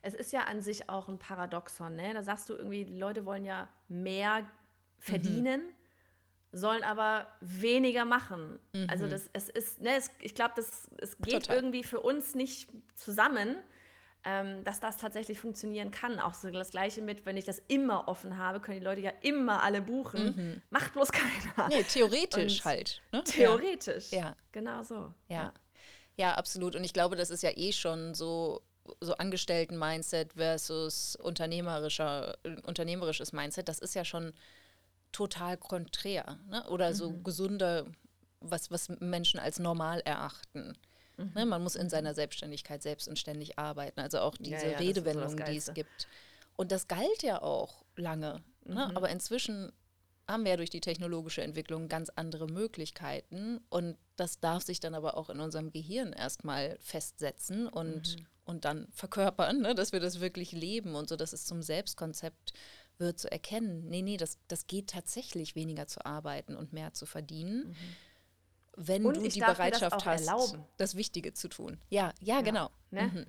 Es ist ja an sich auch ein Paradoxon, ne? Da sagst du irgendwie, die Leute wollen ja mehr verdienen, mhm. sollen aber weniger machen. Mhm. Also das, es ist, ne, es, ich glaube, es geht Total. irgendwie für uns nicht zusammen ähm, dass das tatsächlich funktionieren kann. Auch so das Gleiche mit, wenn ich das immer offen habe, können die Leute ja immer alle buchen. Mhm. Macht bloß keiner. Nee, theoretisch Und halt. Ne? Theoretisch. Ja. Genau so. Ja. ja. Ja, absolut. Und ich glaube, das ist ja eh schon so so Angestellten-Mindset versus unternehmerischer, unternehmerisches Mindset, das ist ja schon total konträr. Ne? Oder so mhm. gesunde, was, was Menschen als normal erachten. Mhm. Ne, man muss in seiner Selbstständigkeit selbst und ständig arbeiten. Also auch diese ja, ja, Redewendungen, die es gibt. Und das galt ja auch lange. Ne? Mhm. Aber inzwischen haben wir ja durch die technologische Entwicklung ganz andere Möglichkeiten. Und das darf sich dann aber auch in unserem Gehirn erstmal festsetzen und, mhm. Und dann verkörpern, ne? dass wir das wirklich leben und so, dass es zum Selbstkonzept wird zu erkennen, nee, nee, das, das geht tatsächlich weniger zu arbeiten und mehr zu verdienen. Mhm wenn und du die Bereitschaft hast, erlauben. das Wichtige zu tun. Ja, ja, ja genau. Ne? Mhm.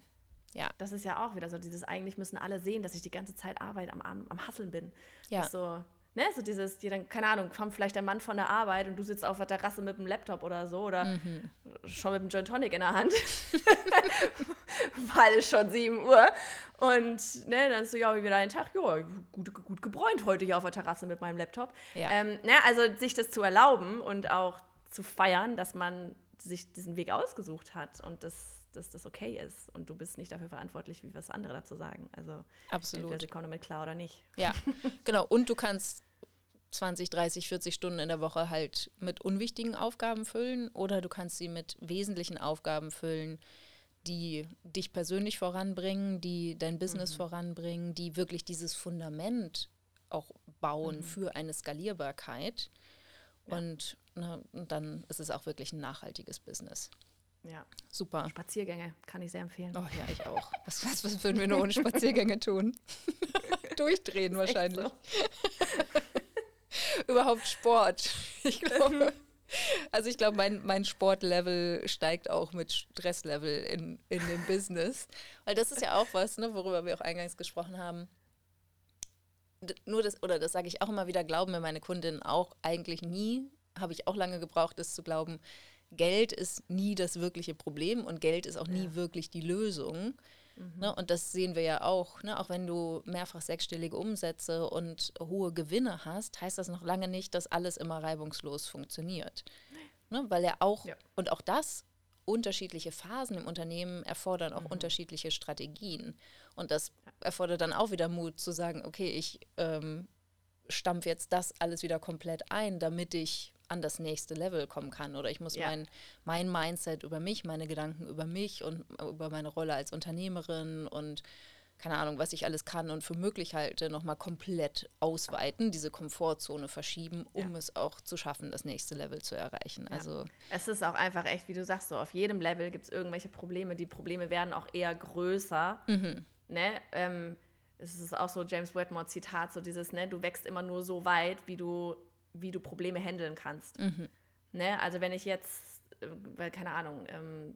Ja. Das ist ja auch wieder so dieses, eigentlich müssen alle sehen, dass ich die ganze Zeit Arbeit am, am, am Hasseln bin. Ja. so, ne, so dieses, die dann, keine Ahnung, kommt vielleicht der Mann von der Arbeit und du sitzt auf der Terrasse mit dem Laptop oder so oder mhm. schon mit dem Gin Tonic in der Hand, (laughs) weil es schon 7 Uhr und ne, dann ist so, ja, wie wieder ein Tag, ja, gut, gut gebräunt heute hier auf der Terrasse mit meinem Laptop. Ja. Ähm, ne, also sich das zu erlauben und auch zu feiern, dass man sich diesen Weg ausgesucht hat und dass, dass das okay ist und du bist nicht dafür verantwortlich, wie was andere dazu sagen. Also absolut. Sie kommen damit klar oder nicht. Ja, (laughs) genau. Und du kannst 20, 30, 40 Stunden in der Woche halt mit unwichtigen Aufgaben füllen oder du kannst sie mit wesentlichen Aufgaben füllen, die dich persönlich voranbringen, die dein Business mhm. voranbringen, die wirklich dieses Fundament auch bauen mhm. für eine Skalierbarkeit. Ja. Und Ne, und dann ist es auch wirklich ein nachhaltiges Business. Ja. Super. Spaziergänge kann ich sehr empfehlen. Oh ja, ich auch. Was, was, was würden wir nur ohne Spaziergänge tun? (laughs) Durchdrehen wahrscheinlich. So. (laughs) Überhaupt Sport. Ich glaube. Also ich glaube, mein, mein Sportlevel steigt auch mit Stresslevel in, in dem Business. Weil das ist ja auch was, ne, worüber wir auch eingangs gesprochen haben. Nur das, oder das sage ich auch immer wieder, glauben mir meine Kundinnen auch eigentlich nie, habe ich auch lange gebraucht, das zu glauben, Geld ist nie das wirkliche Problem und Geld ist auch nie ja. wirklich die Lösung. Mhm. Ne, und das sehen wir ja auch. Ne, auch wenn du mehrfach sechsstellige Umsätze und hohe Gewinne hast, heißt das noch lange nicht, dass alles immer reibungslos funktioniert. Ne, weil ja auch, ja. und auch das, unterschiedliche Phasen im Unternehmen erfordern auch mhm. unterschiedliche Strategien. Und das erfordert dann auch wieder Mut zu sagen, okay, ich ähm, stampfe jetzt das alles wieder komplett ein, damit ich an das nächste Level kommen kann. Oder ich muss ja. mein, mein Mindset über mich, meine Gedanken über mich und über meine Rolle als Unternehmerin und keine Ahnung, was ich alles kann und für möglich halte, nochmal komplett ausweiten, diese Komfortzone verschieben, um ja. es auch zu schaffen, das nächste Level zu erreichen. Ja. Also es ist auch einfach echt, wie du sagst, so auf jedem Level gibt es irgendwelche Probleme. Die Probleme werden auch eher größer. Mhm. Ne? Ähm, es ist auch so James Wedmore Zitat, so dieses, ne, du wächst immer nur so weit, wie du wie du Probleme handeln kannst. Mhm. Ne? Also wenn ich jetzt, äh, weil keine Ahnung, ähm,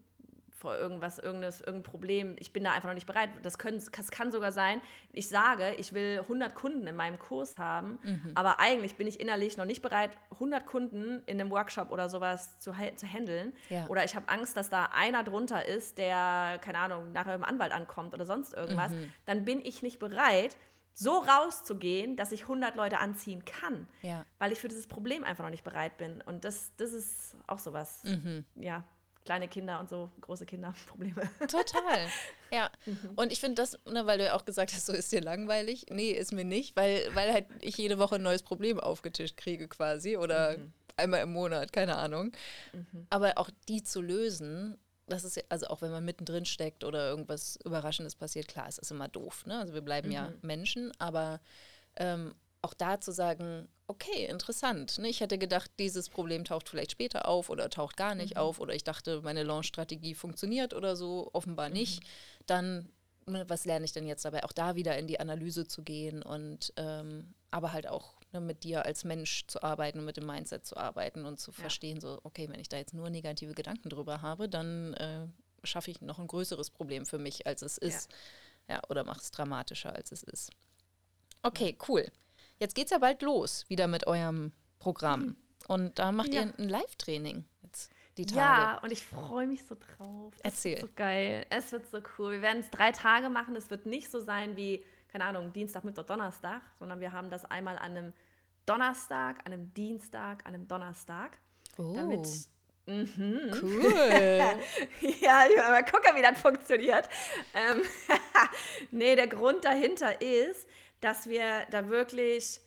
vor irgendwas, irgendes, irgendein Problem, ich bin da einfach noch nicht bereit. Das, können, das kann sogar sein, ich sage, ich will 100 Kunden in meinem Kurs haben, mhm. aber eigentlich bin ich innerlich noch nicht bereit, 100 Kunden in einem Workshop oder sowas zu, zu handeln. Ja. Oder ich habe Angst, dass da einer drunter ist, der, keine Ahnung, nachher im Anwalt ankommt oder sonst irgendwas. Mhm. Dann bin ich nicht bereit, so rauszugehen, dass ich 100 Leute anziehen kann, ja. weil ich für dieses Problem einfach noch nicht bereit bin. Und das, das ist auch sowas. Mhm. Ja, kleine Kinder und so, große Kinder, Probleme. (laughs) Total. Ja. Mhm. Und ich finde das, ne, weil du ja auch gesagt hast, so ist dir langweilig. Nee, ist mir nicht, weil, weil halt ich jede Woche ein neues Problem aufgetischt kriege quasi oder mhm. einmal im Monat, keine Ahnung. Mhm. Aber auch die zu lösen, das ist ja, also auch wenn man mittendrin steckt oder irgendwas Überraschendes passiert, klar, es ist immer doof. Ne? Also wir bleiben ja mhm. Menschen, aber ähm, auch da zu sagen, okay, interessant. Ne? Ich hätte gedacht, dieses Problem taucht vielleicht später auf oder taucht gar nicht mhm. auf oder ich dachte, meine Launch-Strategie funktioniert oder so, offenbar nicht. Mhm. Dann, ne, was lerne ich denn jetzt dabei? Auch da wieder in die Analyse zu gehen und ähm, aber halt auch ne, mit dir als Mensch zu arbeiten, mit dem Mindset zu arbeiten und zu ja. verstehen, so, okay, wenn ich da jetzt nur negative Gedanken drüber habe, dann äh, schaffe ich noch ein größeres Problem für mich, als es ist. Ja, ja oder mache es dramatischer, als es ist. Okay, cool. Jetzt geht es ja bald los wieder mit eurem Programm. Mhm. Und da macht ja. ihr ein Live-Training jetzt die Tage. Ja, und ich freue mich so drauf. Das Erzähl. so geil. Es wird so cool. Wir werden es drei Tage machen. Es wird nicht so sein wie, keine Ahnung, Dienstag, Mittwoch, Donnerstag, sondern wir haben das einmal an einem Donnerstag, an einem Dienstag, an einem Donnerstag. Oh. Damit Mhm. Cool. (laughs) ja, ich mal gucken, wie das funktioniert. Ähm, (laughs) nee, der Grund dahinter ist, dass wir da wirklich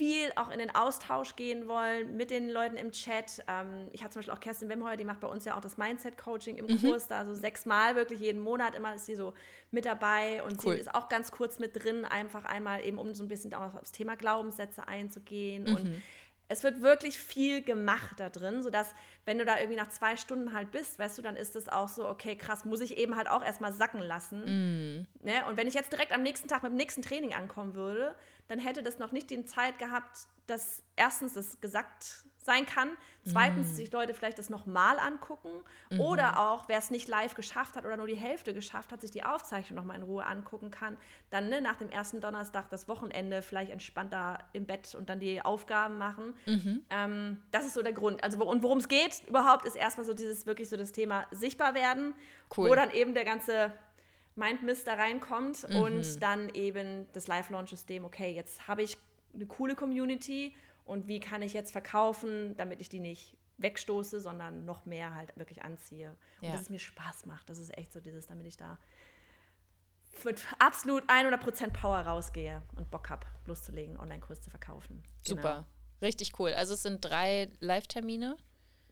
viel auch in den Austausch gehen wollen mit den Leuten im Chat. Ähm, ich habe zum Beispiel auch Kerstin Wemheuer, die macht bei uns ja auch das Mindset-Coaching im mhm. Kurs, da so sechsmal wirklich jeden Monat immer ist sie so mit dabei und cool. sie ist auch ganz kurz mit drin, einfach einmal eben, um so ein bisschen auch aufs Thema Glaubenssätze einzugehen mhm. und es wird wirklich viel gemacht da drin, sodass, wenn du da irgendwie nach zwei Stunden halt bist, weißt du, dann ist es auch so, okay, krass, muss ich eben halt auch erstmal sacken lassen. Mm. Ne? Und wenn ich jetzt direkt am nächsten Tag mit dem nächsten Training ankommen würde, dann hätte das noch nicht die Zeit gehabt, dass erstens das gesagt sein kann. Zweitens, mm. sich Leute vielleicht das nochmal angucken. Mhm. Oder auch, wer es nicht live geschafft hat oder nur die Hälfte geschafft hat, sich die Aufzeichnung nochmal in Ruhe angucken kann. Dann ne, nach dem ersten Donnerstag das Wochenende vielleicht entspannter im Bett und dann die Aufgaben machen. Mhm. Ähm, das ist so der Grund. Also, und worum es geht überhaupt, ist erstmal so dieses wirklich so das Thema sichtbar werden. Cool. Wo dann eben der ganze Mindmist da reinkommt mhm. und dann eben das Live-Launch-System, okay, jetzt habe ich eine coole Community und wie kann ich jetzt verkaufen, damit ich die nicht wegstoße, sondern noch mehr halt wirklich anziehe. Und ja. dass es mir Spaß macht. Das ist echt so dieses, damit ich da mit absolut 100% Power rausgehe und Bock habe, loszulegen, Online-Kurs zu verkaufen. Super, genau. richtig cool. Also es sind drei Live-Termine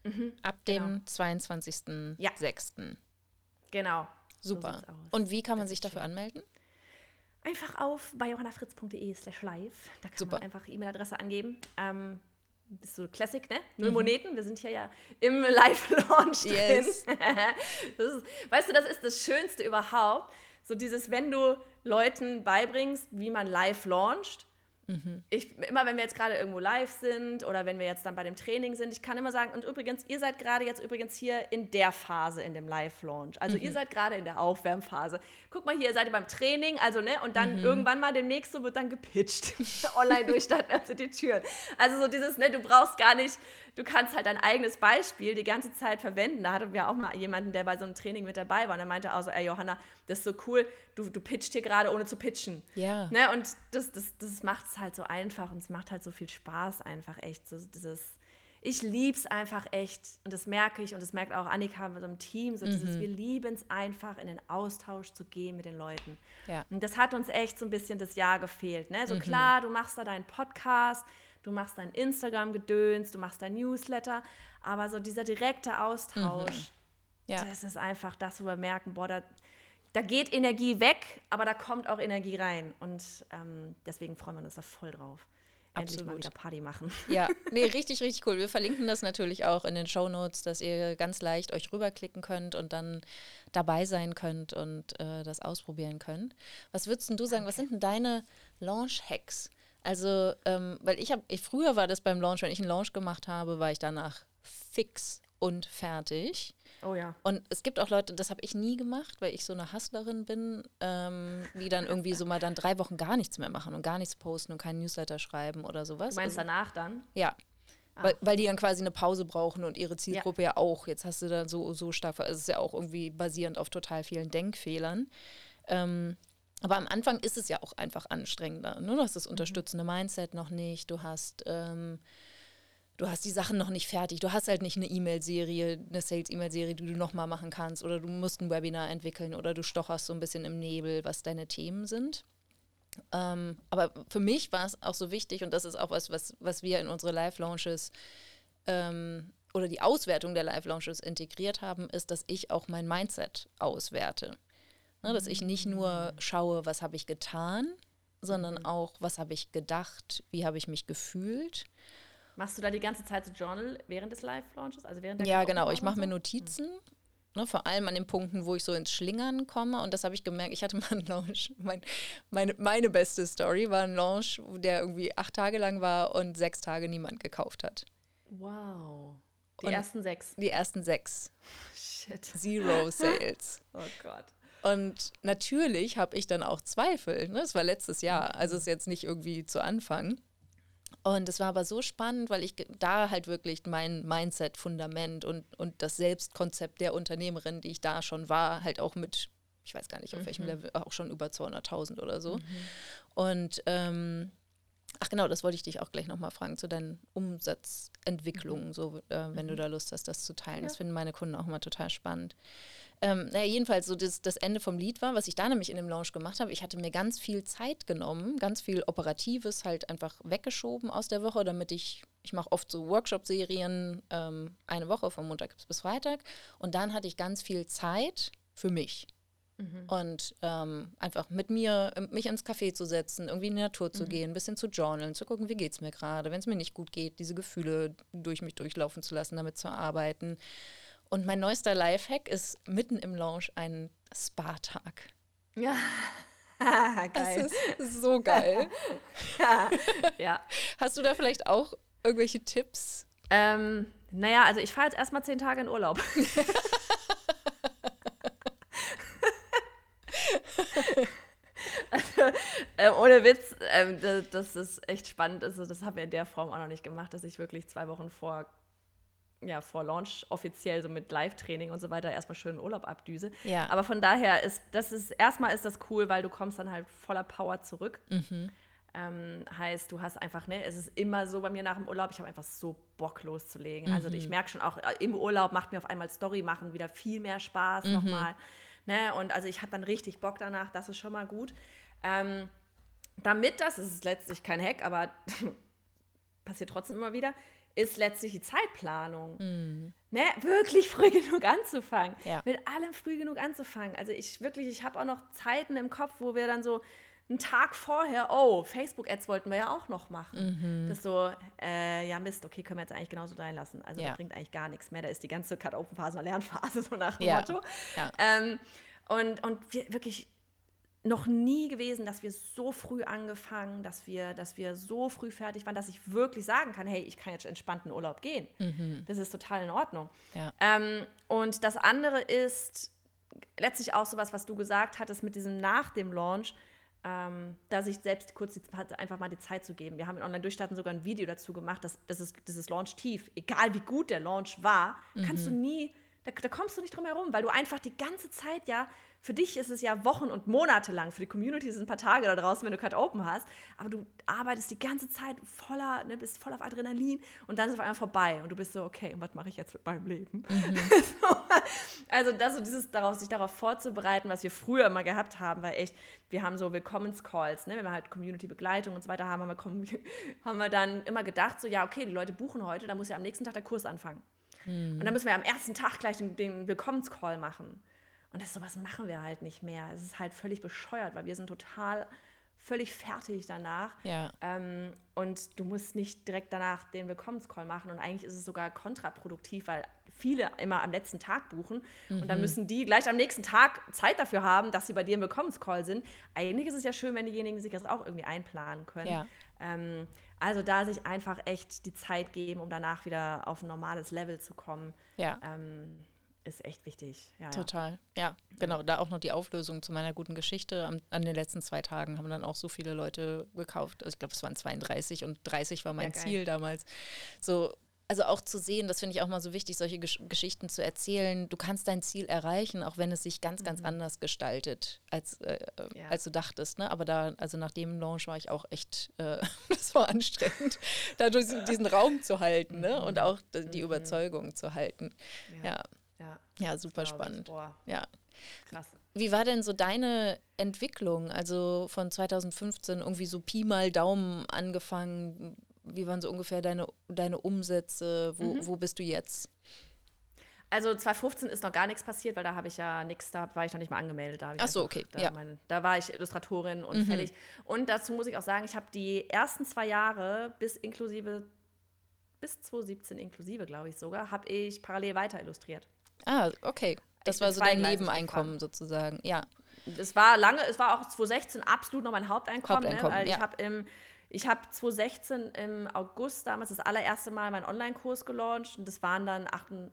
mhm, ab dem genau. 22.06. Ja. Genau. Super. So und wie kann man sich dafür schön. anmelden? Einfach auf bei johannafritz.de slash live. Da kann Super. man einfach E-Mail-Adresse angeben. Ähm, bist so Classic, ne? Null mhm. Moneten. Wir sind hier ja im Live-Launch yes. (laughs) drin. ist, weißt du, das ist das Schönste überhaupt. So dieses, wenn du Leuten beibringst, wie man live launcht, Mhm. Ich, immer wenn wir jetzt gerade irgendwo live sind oder wenn wir jetzt dann bei dem Training sind, ich kann immer sagen, und übrigens, ihr seid gerade jetzt übrigens hier in der Phase in dem Live-Launch. Also mhm. ihr seid gerade in der Aufwärmphase. Guck mal hier, seid ihr beim Training, also ne, und dann mhm. irgendwann mal demnächst so wird dann gepitcht. (laughs) Online durchstarten also die Türen. Also so dieses, ne, du brauchst gar nicht du kannst halt dein eigenes Beispiel die ganze Zeit verwenden. Da hatten wir auch mal jemanden, der bei so einem Training mit dabei war und er meinte auch so, ey Johanna, das ist so cool, du, du pitcht hier gerade ohne zu pitchen. Ja. Ne? Und das, das, das macht es halt so einfach und es macht halt so viel Spaß einfach echt. So dieses, ich liebe es einfach echt und das merke ich und das merkt auch Annika mit so einem Team, so mhm. dieses, wir lieben es einfach, in den Austausch zu gehen mit den Leuten. Ja. Und das hat uns echt so ein bisschen das Jahr gefehlt. Ne? So mhm. klar, du machst da deinen Podcast, du machst dein Instagram-Gedöns, du machst dein Newsletter, aber so dieser direkte Austausch, mhm. ja. das ist einfach das, wo wir merken, boah, da, da geht Energie weg, aber da kommt auch Energie rein. Und ähm, deswegen freuen wir uns da voll drauf. Endlich Absolut. mal wieder Party machen. (laughs) Ja, nee, richtig, richtig cool. Wir verlinken das natürlich auch in den Show Notes, dass ihr ganz leicht euch rüberklicken könnt und dann dabei sein könnt und äh, das ausprobieren könnt. Was würdest du sagen, was sind denn deine Launch-Hacks? Also, ähm, weil ich habe, früher war das beim Launch, wenn ich einen Launch gemacht habe, war ich danach fix und fertig. Oh ja. Und es gibt auch Leute, das habe ich nie gemacht, weil ich so eine Hustlerin bin, ähm, die dann irgendwie so mal dann drei Wochen gar nichts mehr machen und gar nichts posten und keinen Newsletter schreiben oder sowas. Du meinst also, danach dann? Ja. Ah. Weil, weil die dann quasi eine Pause brauchen und ihre Zielgruppe ja, ja auch. Jetzt hast du da so, so stark, es ist ja auch irgendwie basierend auf total vielen Denkfehlern. Ähm, aber am Anfang ist es ja auch einfach anstrengender. Ne? Du hast das mhm. unterstützende Mindset noch nicht, du hast ähm, du hast die Sachen noch nicht fertig. Du hast halt nicht eine E-Mail-Serie, eine Sales-E-Mail-Serie, die du nochmal machen kannst. Oder du musst ein Webinar entwickeln oder du stocherst so ein bisschen im Nebel, was deine Themen sind. Ähm, aber für mich war es auch so wichtig, und das ist auch was, was, was wir in unsere Live-Launches ähm, oder die Auswertung der Live-Launches integriert haben, ist, dass ich auch mein Mindset auswerte. Ne, dass ich nicht nur schaue, was habe ich getan, sondern mhm. auch, was habe ich gedacht, wie habe ich mich gefühlt Machst du da die ganze Zeit so Journal während des Live-Launches? Also während ja, genau. Ich mache mir Notizen. Hm. Ne, vor allem an den Punkten, wo ich so ins Schlingern komme. Und das habe ich gemerkt. Ich hatte mal einen Launch. Mein, meine, meine beste Story war ein Launch, der irgendwie acht Tage lang war und sechs Tage niemand gekauft hat. Wow. Die und ersten sechs. Die ersten sechs. Shit. Zero (laughs) Sales. oh Gott. Und natürlich habe ich dann auch Zweifel. Ne? Das war letztes Jahr. Also ist jetzt nicht irgendwie zu Anfang. Und es war aber so spannend, weil ich da halt wirklich mein Mindset-Fundament und, und das Selbstkonzept der Unternehmerin, die ich da schon war, halt auch mit, ich weiß gar nicht auf mhm. welchem Level, auch schon über 200.000 oder so. Mhm. Und ähm, ach genau, das wollte ich dich auch gleich nochmal fragen zu deinen Umsatzentwicklungen, mhm. so äh, wenn du mhm. da Lust hast, das zu teilen. Ja. Das finden meine Kunden auch immer total spannend. Ähm, naja, jedenfalls, so das, das Ende vom Lied war, was ich da nämlich in dem Launch gemacht habe, ich hatte mir ganz viel Zeit genommen, ganz viel Operatives halt einfach weggeschoben aus der Woche, damit ich, ich mache oft so Workshop-Serien, ähm, eine Woche von Montag bis Freitag und dann hatte ich ganz viel Zeit für mich. Mhm. Und ähm, einfach mit mir, ähm, mich ins Café zu setzen, irgendwie in die Natur zu mhm. gehen, ein bisschen zu journalen, zu gucken, wie geht es mir gerade, wenn es mir nicht gut geht, diese Gefühle durch mich durchlaufen zu lassen, damit zu arbeiten. Und mein neuester Lifehack ist mitten im Launch ein Spa-Tag. Ja. (laughs) geil. Das ist so geil. (laughs) ja. Hast du da vielleicht auch irgendwelche Tipps? Ähm, naja, also ich fahre jetzt erstmal zehn Tage in Urlaub. also, äh, ohne Witz, äh, das, das, ist echt spannend. Also, das haben wir in der Form auch noch nicht gemacht, dass ich wirklich zwei Wochen vor ja, vor Launch offiziell so mit Live-Training und so weiter erstmal schön Urlaub abdüse. Ja. Aber von daher ist das ist erstmal ist das cool, weil du kommst dann halt voller Power zurück. Mhm. Ähm, heißt, du hast einfach, ne, es ist immer so bei mir nach dem Urlaub, ich habe einfach so Bock loszulegen. Also mhm. Also ich merke schon auch, äh, im Urlaub macht mir auf einmal Story machen wieder viel mehr Spaß mhm. nochmal. Ne? Und also ich habe dann richtig Bock danach, das ist schon mal gut. Ähm, damit das, das ist letztlich kein Hack, aber (laughs) passiert trotzdem immer wieder, ist letztlich die Zeitplanung. Mhm. Ne, wirklich (laughs) früh genug anzufangen. Ja. Mit allem früh genug anzufangen. Also ich wirklich, ich habe auch noch Zeiten im Kopf, wo wir dann so einen Tag vorher, oh, Facebook-Ads wollten wir ja auch noch machen. Mhm. Das ist so, äh, ja Mist, okay, können wir jetzt eigentlich genauso sein lassen. Also ja. das bringt eigentlich gar nichts mehr. Da ist die ganze Cut-Open-Phase und Lernphase, so nach dem ja. Motto. Ja. Ähm, und, und wir, wirklich noch nie gewesen, dass wir so früh angefangen, dass wir, dass wir so früh fertig waren, dass ich wirklich sagen kann, hey, ich kann jetzt entspannt in Urlaub gehen. Mhm. Das ist total in Ordnung. Ja. Ähm, und das andere ist letztlich auch sowas, was du gesagt hattest mit diesem nach dem Launch, ähm, dass ich selbst kurz die, einfach mal die Zeit zu geben. Wir haben in Online-Durchstarten sogar ein Video dazu gemacht, dass das ist, das ist Launch tief. Egal wie gut der Launch war, mhm. kannst du nie, da, da kommst du nicht drum herum, weil du einfach die ganze Zeit ja für dich ist es ja Wochen und Monate lang, für die Community sind ein paar Tage da draußen, wenn du Cut Open hast, aber du arbeitest die ganze Zeit voller, ne, bist voll auf Adrenalin und dann ist es auf einmal vorbei und du bist so, okay, was mache ich jetzt mit meinem Leben? Mhm. so, (laughs) also das und dieses darauf, sich darauf vorzubereiten, was wir früher immer gehabt haben, weil echt, wir haben so Willkommenscalls, ne, wenn wir halt Community-Begleitung und so weiter haben, haben wir, (laughs) haben wir dann immer gedacht, so ja, okay, die Leute buchen heute, dann muss ja am nächsten Tag der Kurs anfangen. Mhm. Und dann müssen wir am ersten Tag gleich den, den Willkommenscall machen. Und das sowas machen wir halt nicht mehr. Es ist halt völlig bescheuert, weil wir sind total völlig fertig danach. Ja. Ähm, und du musst nicht direkt danach den Willkommenscall machen. Und eigentlich ist es sogar kontraproduktiv, weil viele immer am letzten Tag buchen. Mhm. Und dann mhm. müssen die gleich am nächsten Tag Zeit dafür haben, dass sie bei dir im Willkommenscall sind. Eigentlich ist es ja schön, wenn diejenigen sich das auch irgendwie einplanen können. Ja. Ähm, Also da sich einfach echt die Zeit geben, um danach wieder auf ein normales Level zu kommen. Ja. Ähm, ist echt wichtig. Ja, Total. Ja. ja, genau. Da auch noch die Auflösung zu meiner guten Geschichte. Am, an den letzten zwei Tagen haben dann auch so viele Leute gekauft. Also ich glaube, es waren 32 und 30 war mein ja, Ziel damals. So, also auch zu sehen, das finde ich auch mal so wichtig, solche Gesch Geschichten zu erzählen. Du kannst dein Ziel erreichen, auch wenn es sich ganz, ganz mhm. anders gestaltet, als, äh, ja. als du dachtest. Ne? Aber da, also nach dem Launch war ich auch echt, äh, (laughs) das war anstrengend, da diesen Raum zu halten ne? und mhm. auch die mhm. Überzeugung zu halten. Ja, ja, ja. ja super spannend. Ja. Krass. Wie war denn so deine Entwicklung? Also von 2015 irgendwie so Pi mal Daumen angefangen, wie waren so ungefähr deine, deine Umsätze? Wo, mhm. wo bist du jetzt? Also 2015 ist noch gar nichts passiert, weil da habe ich ja nichts, da war ich noch nicht mal angemeldet. Da Ach so, okay. Da, ja. mein, da war ich Illustratorin und mhm. fertig. Und dazu muss ich auch sagen, ich habe die ersten zwei Jahre bis inklusive, bis 2017 inklusive, glaube ich sogar, habe ich parallel weiter illustriert. Ah, okay. Das war so dein Nebeneinkommen sozusagen, ja. Es war lange, es war auch 2016 absolut noch mein Haupteinkommen, ne? Haupteinkommen ne? weil ja. ich habe im ich habe 2016 im August damals das allererste Mal meinen Online-Kurs gelauncht und das waren dann 18.000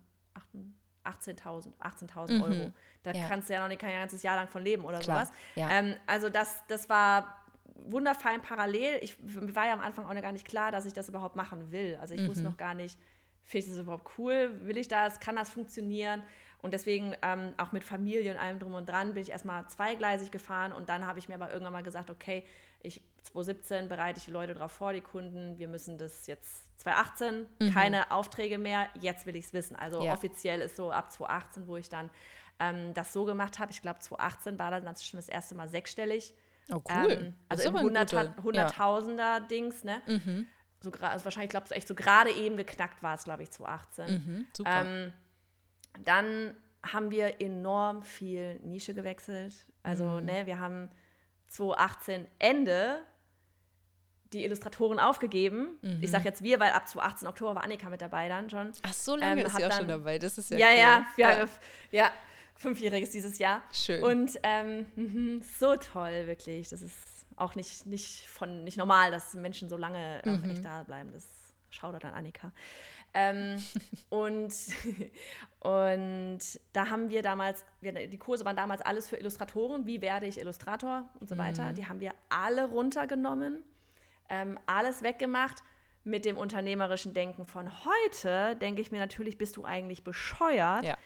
18 mhm. Euro. Da ja. kannst du ja noch nicht kein ganzes Jahr lang von leben oder Klar. sowas. Ja. Ähm, also das, das war wunderfein parallel. Ich war ja am Anfang auch noch gar nicht klar, dass ich das überhaupt machen will. Also ich mhm. wusste noch gar nicht, finde ich das überhaupt cool? Will ich das? Kann das funktionieren? Und deswegen ähm, auch mit Familie und allem drum und dran bin ich erstmal zweigleisig gefahren und dann habe ich mir aber irgendwann mal gesagt, okay, ich 2017 bereite ich die Leute darauf vor, die Kunden, wir müssen das jetzt 2018, mhm. keine Aufträge mehr, jetzt will ich es wissen. Also ja. offiziell ist so ab 2018, wo ich dann ähm, das so gemacht habe. Ich glaube, 2018 war dann schon das erste Mal sechsstellig. Oh, cool. Ähm, also im 100, Hunderttausender ja. Dings, ne? Mhm. So, also wahrscheinlich, glaube ich, echt so gerade eben geknackt war es, glaube ich, 2018. Mhm, super. Ähm, dann haben wir enorm viel Nische gewechselt. Also, mhm. ne, wir haben 2018 Ende die Illustratoren aufgegeben. Mhm. Ich sage jetzt wir, weil ab 2018 Oktober war Annika mit dabei dann schon. Ach, so lange ähm, ist sie auch schon dabei. Das ist ja Ja, cool. ja, ja, ja, ja. Fünfjähriges dieses Jahr. Schön. Und ähm, mhm, so toll, wirklich. Das ist auch nicht, nicht, von, nicht normal, dass Menschen so lange mhm. echt da bleiben. Das schaut dann Annika. Ähm, (laughs) und, und da haben wir damals, wir, die Kurse waren damals alles für Illustratoren, wie werde ich Illustrator und so weiter. Mhm. Die haben wir alle runtergenommen, ähm, alles weggemacht mit dem unternehmerischen Denken von heute, denke ich mir natürlich, bist du eigentlich bescheuert. Ja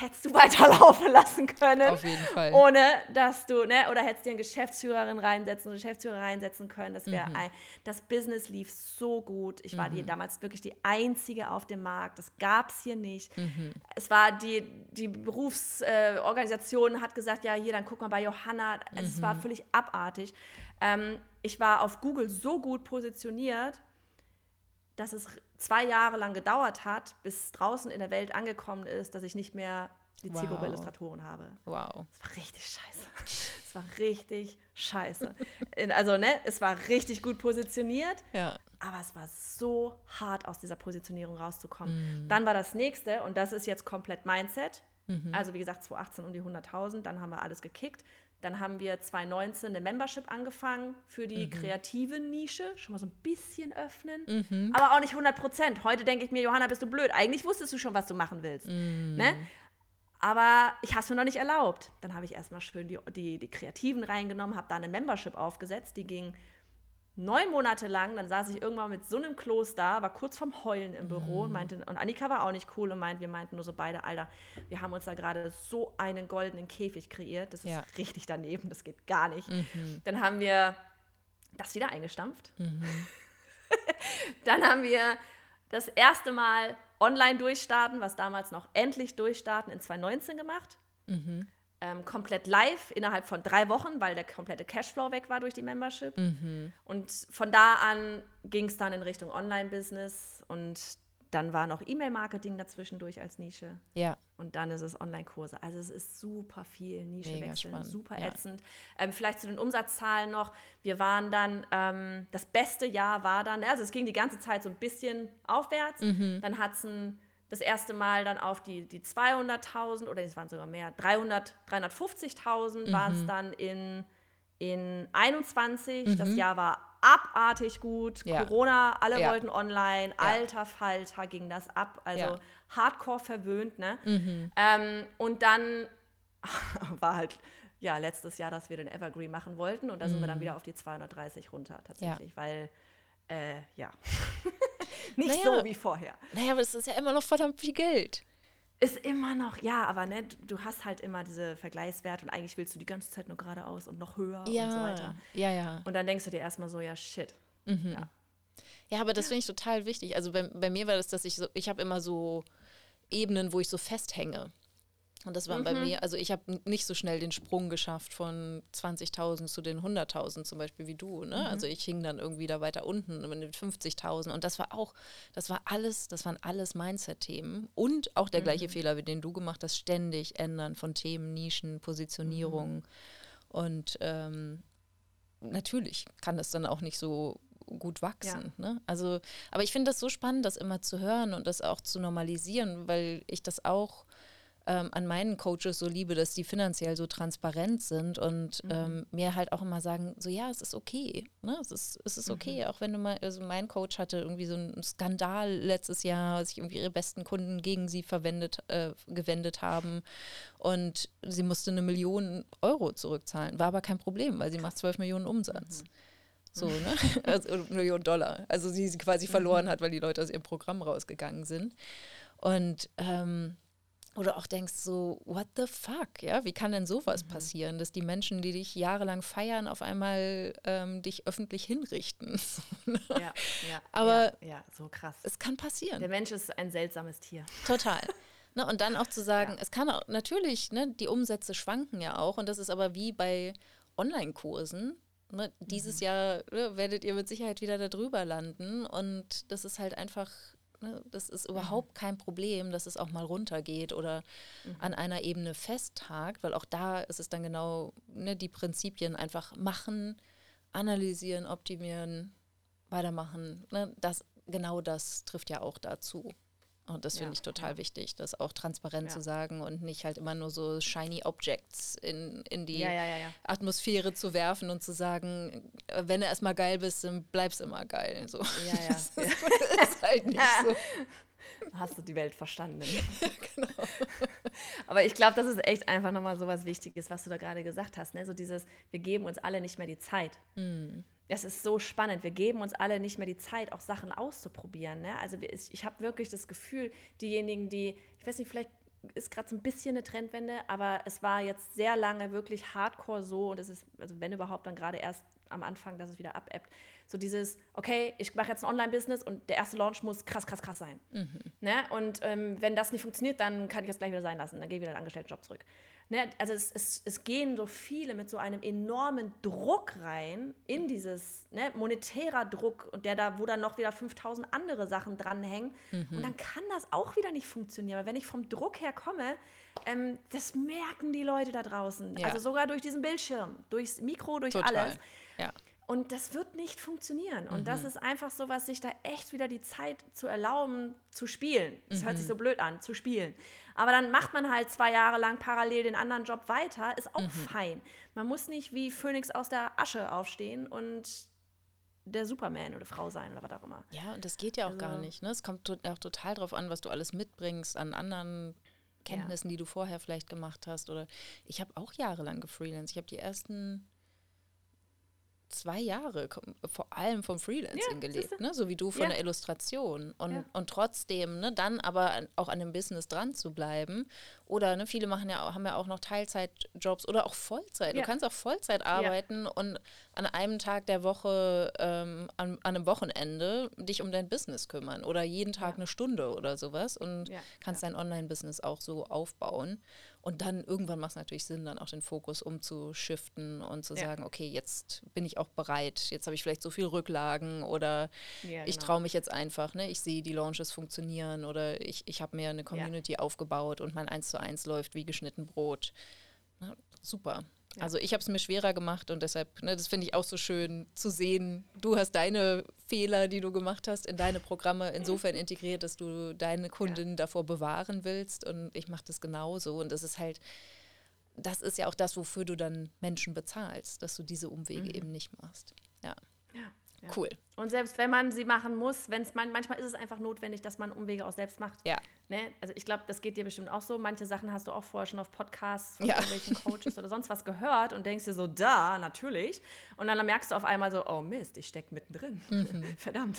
hättest du weiterlaufen (laughs) lassen können. Auf jeden Fall. Ohne dass du, ne, oder hättest dir eine Geschäftsführerin reinsetzen, einen Geschäftsführer reinsetzen können. Das wäre mhm. ein, das Business lief so gut. Ich war die, mhm. damals wirklich die einzige auf dem Markt. Das gab es hier nicht. Mhm. Es war die, die Berufsorganisation äh, hat gesagt, ja, hier, dann guck mal bei Johanna. Also Es war mhm. völlig abartig. Ähm, ich war auf Google so gut positioniert, dass es zwei Jahre lang gedauert hat, bis draußen in der Welt angekommen ist, dass ich nicht mehr die wow. Zielgruppe Illustratoren habe. Wow. Es war richtig scheiße. es war richtig scheiße. also, ne, es war richtig gut positioniert, ja. aber es war so hart, aus dieser Positionierung rauszukommen. Mhm. Dann war das nächste, und das ist jetzt komplett Mindset. Mhm. Also, wie gesagt, 2018 um die 100.000, dann haben wir alles gekickt. Dann haben wir 2019 eine Membership angefangen für die mhm. kreative Nische, schon mal so ein bisschen öffnen, mhm. aber auch nicht 100 Prozent. Heute denke ich mir, Johanna, bist du blöd. Eigentlich wusstest du schon, was du machen willst. Mhm. Ne? Aber ich habe es mir noch nicht erlaubt. Dann habe ich erstmal schön die, die, die Kreativen reingenommen, habe da eine Membership aufgesetzt, die ging neun Monate lang, dann saß ich irgendwann mit so einem Kloster, war kurz vorm Heulen im Büro und mhm. meinte, und Annika war auch nicht cool und meinte, wir meinten nur so beide, Alter, wir haben uns da gerade so einen goldenen Käfig kreiert, das ist ja. richtig daneben, das geht gar nicht. Mhm. Dann haben wir das wieder eingestampft. Mhm. (laughs) dann haben wir das erste Mal online durchstarten, was damals noch endlich durchstarten in 2019 gemacht. Mhm ähm, komplett live innerhalb von drei Wochen, weil der komplette Cashflow weg war durch die Membership. Mhm. Und von da an ging es dann in Richtung Online-Business und dann war noch E-Mail-Marketing dazwischendurch als Nische. Ja. Und dann ist es Online-Kurse. Also es ist super viel Nische Mega wechseln, spannend. super ätzend. Ja. Ähm, vielleicht zu den Umsatzzahlen noch. Wir waren dann, ähm, das beste Jahr war dann, also es ging die ganze Zeit so ein bisschen aufwärts. Mhm. Dann hat es ein das erste Mal dann auf die, die 200.000 oder es waren sogar mehr, 300, 350.000 mhm. waren es dann in, in 21. Mhm. Das Jahr war abartig gut. Ja. Corona, alle Ja. wollten online. Alter Falter ging das ab. Also Ja. hardcore verwöhnt, ne? Mhm. Ähm, und dann (laughs) war halt, ja, letztes Jahr, dass wir den Evergreen machen wollten. Und da sind wir Mhm. dann wieder auf die 230 runter, tatsächlich. Weil, äh, ja, (laughs) nicht Naja. so wie vorher. Naja, aber es ist ja immer noch verdammt viel Geld. Ist immer noch, ja, aber ne, du- hast halt immer diese Vergleichswerte und eigentlich willst du die ganze Zeit nur geradeaus und noch höher und so weiter. ja, ja. Und dann denkst du dir erstmal so, ja, shit. Mhm. Ja. Ja, aber das finde ich total wichtig. Also bei, bei mir war das, dass ich so, ich habe immer so Ebenen, wo ich so festhänge. Und das war bei Mhm. mir, also ich habe nicht so schnell den Sprung geschafft von 20.000 zu den 100.000 zum Beispiel wie du. Ne? Mhm. Also ich hing dann irgendwie da weiter unten mit den 50.000 und das war auch, das war alles, das waren alles Mindset-Themen und auch der Mhm. gleiche Fehler, wie den du gemacht hast, ständig ändern von Themen, Nischen, Positionierung Mhm. und ähm, natürlich kann das dann auch nicht so gut wachsen. Ne? Also, aber ich finde das so spannend, das immer zu hören und das auch zu normalisieren, weil ich das auch ähm, an meinen Coaches so liebe, dass die finanziell so transparent sind und ähm, mir halt auch immer sagen, so ja, es ist okay. Ne? Es ist, es ist okay, auch wenn du mal, also mein Coach hatte irgendwie so einen Skandal letztes Jahr, sich irgendwie ihre besten Kunden gegen sie verwendet, äh, gewendet haben und sie musste eine Million Euro zurückzahlen. War aber kein Problem, weil sie macht 12 Millionen Umsatz. So, ne? (laughs) Also eine Million Dollar. Also sie sie quasi verloren hat, weil die Leute aus ihrem Programm rausgegangen sind. Und ähm, oder auch denkst so, what the fuck, ja? Wie kann denn sowas passieren, dass die Menschen, die dich jahrelang feiern, auf einmal ähm, dich öffentlich hinrichten? (laughs) Ja, ja. Aber- ja, ja, so krass. es kann passieren. Der Mensch ist ein seltsames Tier. Total. (laughs) Ne, und dann auch zu sagen, Ja. es kann auch, natürlich, ne, die Umsätze schwanken ja auch. Und das ist aber wie bei Online-Kursen. Ne, dieses Jahr ne, werdet ihr mit Sicherheit wieder da drüber landen. Und das ist halt einfach, ne, das ist überhaupt kein Problem, dass es auch mal runtergeht oder an einer Ebene festhakt, weil auch da ist es dann genau ne, die Prinzipien einfach machen, analysieren, optimieren, weitermachen. Ne, das, genau das trifft ja auch dazu. Und das finde Ja, ich total ja. wichtig, das auch transparent Ja. zu sagen und nicht halt immer nur so shiny Objects in, in die. Atmosphäre zu werfen und zu sagen, äh, wenn du erstmal geil bist, dann bleibst immer geil. So. Ja, ja. (laughs) Das ist, halt nicht (laughs) so. Hast du die Welt verstanden? (laughs) genau. Aber ich glaube, das ist echt einfach nochmal so was Wichtiges, was du da gerade gesagt hast. Ne? So dieses, wir geben uns alle nicht mehr die Zeit. Das ist so spannend. Wir geben uns alle nicht mehr die Zeit, auch Sachen auszuprobieren. Ne? Also ich, habe wirklich das Gefühl, diejenigen, die, ich weiß nicht, vielleicht ist gerade so ein bisschen eine Trendwende, aber es war jetzt sehr lange wirklich hardcore so und es ist, also wenn überhaupt, dann gerade erst am Anfang, dass es wieder abebbt. So dieses, okay, ich mache jetzt ein Online-Business und der erste Launch muss krass, krass, krass sein. Ne? Und ähm, wenn das nicht funktioniert, dann kann ich es gleich wieder sein lassen. Dann gehe ich wieder in den Angestelltenjob zurück. Ne? Also es, es, es gehen so viele mit so einem enormen Druck rein in dieses ne, monetärer Druck und der da, wo dann noch wieder 5000 andere Sachen dranhängen. Und dann kann das auch wieder nicht funktionieren. Weil wenn ich vom Druck her komme, ähm, das merken die Leute da draußen. Ja. Also sogar durch diesen Bildschirm, durchs Mikro, durch Total. alles. Ja. Und das wird nicht funktionieren. Und Mhm. das ist einfach so was, sich da echt wieder die Zeit zu erlauben, zu spielen. Das hört sich Mhm. so blöd an, zu spielen. Aber dann macht man halt zwei Jahre lang parallel den anderen Job weiter, ist auch Mhm. fein. Man muss nicht wie Phönix aus der Asche aufstehen und der Superman oder Frau sein oder was auch immer. Ja, und das geht ja auch gar Also- nicht. Ne? Es kommt auch total drauf an, was du alles mitbringst an anderen Kenntnissen, die du vorher vielleicht gemacht hast. Oder ich habe auch jahrelang gefreelanced. Ich habe die ersten zwei Jahre vor allem vom Freelancing Ja, gelebt, ne? so wie du von Ja. der Illustration. Und, Ja. und trotzdem ne, dann aber auch an dem Business dran zu bleiben. Oder ne, viele machen ja, auch- haben ja auch noch Teilzeitjobs oder auch Vollzeit. Du kannst auch Vollzeit arbeiten und an einem Tag der Woche, ähm, an, an einem Wochenende dich um dein Business kümmern oder jeden Tag eine Stunde oder sowas und kannst dein Online-Business auch so aufbauen. Und dann irgendwann macht es natürlich Sinn, dann auch den Fokus umzuschiften und zu Ja. sagen, okay, jetzt bin ich auch bereit, jetzt habe ich vielleicht so viel Rücklagen oder Ja, ich genau. traue mich jetzt einfach, ne? ich sehe die Launches funktionieren oder ich, ich habe mir eine Community aufgebaut und mein 1 zu 1 läuft wie geschnitten Brot. Ne? Super. Ja. Also ich habe es mir schwerer gemacht und deshalb, ne, das finde ich auch so schön zu sehen. Du hast deine Fehler, die du gemacht hast, in deine Programme insofern integriert, dass du deine Kunden davor bewahren willst und ich mache das genauso und das ist halt, das ist ja auch das, wofür du dann Menschen bezahlst, dass du diese Umwege eben nicht machst. Ja. Ja. Ja. Cool. Und selbst wenn man sie machen muss, wenn es man, manchmal ist es einfach notwendig, dass man Umwege auch selbst macht. Ja. Ne? Also ich glaube, das geht dir bestimmt auch so. Manche Sachen hast du auch vorher schon auf Podcasts von ja. irgendwelchen Coaches oder sonst was gehört und denkst dir so, da, natürlich. Und dann merkst du auf einmal so, oh Mist, ich stecke mittendrin. Mhm. (laughs) Verdammt.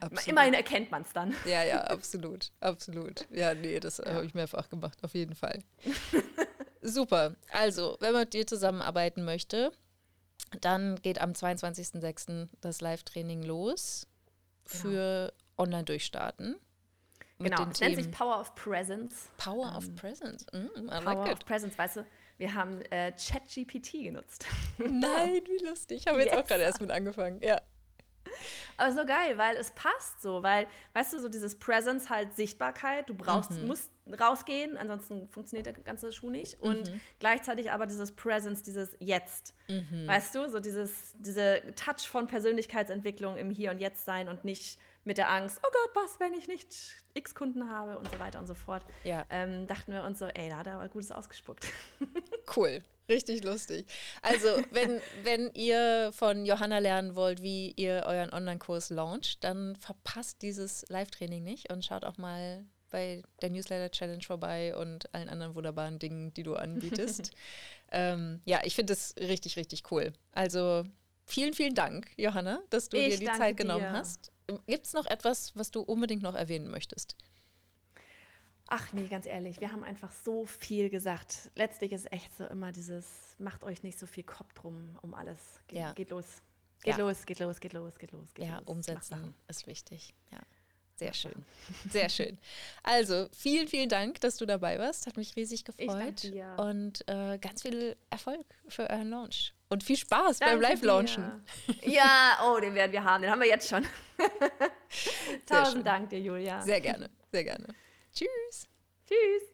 Absolut. Immerhin erkennt man es dann. Ja, ja, absolut. Absolut. Ja, nee, das ja. habe ich mehrfach gemacht, auf jeden Fall. (laughs) Super. Also, wenn man mit dir zusammenarbeiten möchte, dann geht am 22.06. das Live-Training los genau. für Online-Durchstarten. Genau, es nennt sich Power of Presence. Power um, of ähm, Presence. Mm, Power like of Presence, weißt du, wir haben äh, ChatGPT genutzt. Nein, wie lustig. Ich habe jetzt yes. auch gerade erst mit angefangen. Ja. Aber so geil, weil es passt so, weil, weißt du, so dieses Presence halt Sichtbarkeit, du brauchst, mhm. musst rausgehen, ansonsten funktioniert der ganze Schuh nicht. Und mhm. gleichzeitig aber dieses Presence, dieses Jetzt. Mhm. Weißt du, so dieses, diese Touch von Persönlichkeitsentwicklung im Hier und Jetzt sein und nicht mit der Angst, oh Gott, was, wenn ich nicht x Kunden habe und so weiter und so fort. Ja. Ähm, dachten wir uns so, ey, da hat er aber Gutes ausgespuckt. (laughs) Cool. Richtig lustig. Also, wenn, wenn ihr von Johanna lernen wollt, wie ihr euren Online-Kurs launcht, dann verpasst dieses Live-Training nicht und schaut auch mal bei der Newsletter Challenge vorbei und allen anderen wunderbaren Dingen, die du anbietest. (laughs) ähm, ja, ich finde das richtig, richtig cool. Also vielen, vielen Dank, Johanna, dass du ich dir die Zeit genommen dir. hast. Gibt es noch etwas, was du unbedingt noch erwähnen möchtest? Ach nee, ganz ehrlich, wir haben einfach so viel gesagt. Letztlich ist echt so immer dieses, macht euch nicht so viel Kopf drum um alles. Ge ja. Geht los. Geht ja. los, geht los, geht los, geht los. Geht ja, los. umsetzen ist wichtig. Ja. Sehr schön. Sehr schön. Also, vielen, vielen Dank, dass du dabei warst. Hat mich riesig gefreut. Und äh, ganz viel Erfolg für euren Launch. Und viel Spaß danke beim Live-Launchen. Ja, oh, den werden wir haben. Den haben wir jetzt schon. (laughs) Tausend Dank dir, Julia. Sehr gerne, sehr gerne. Tschüss. Tschüss.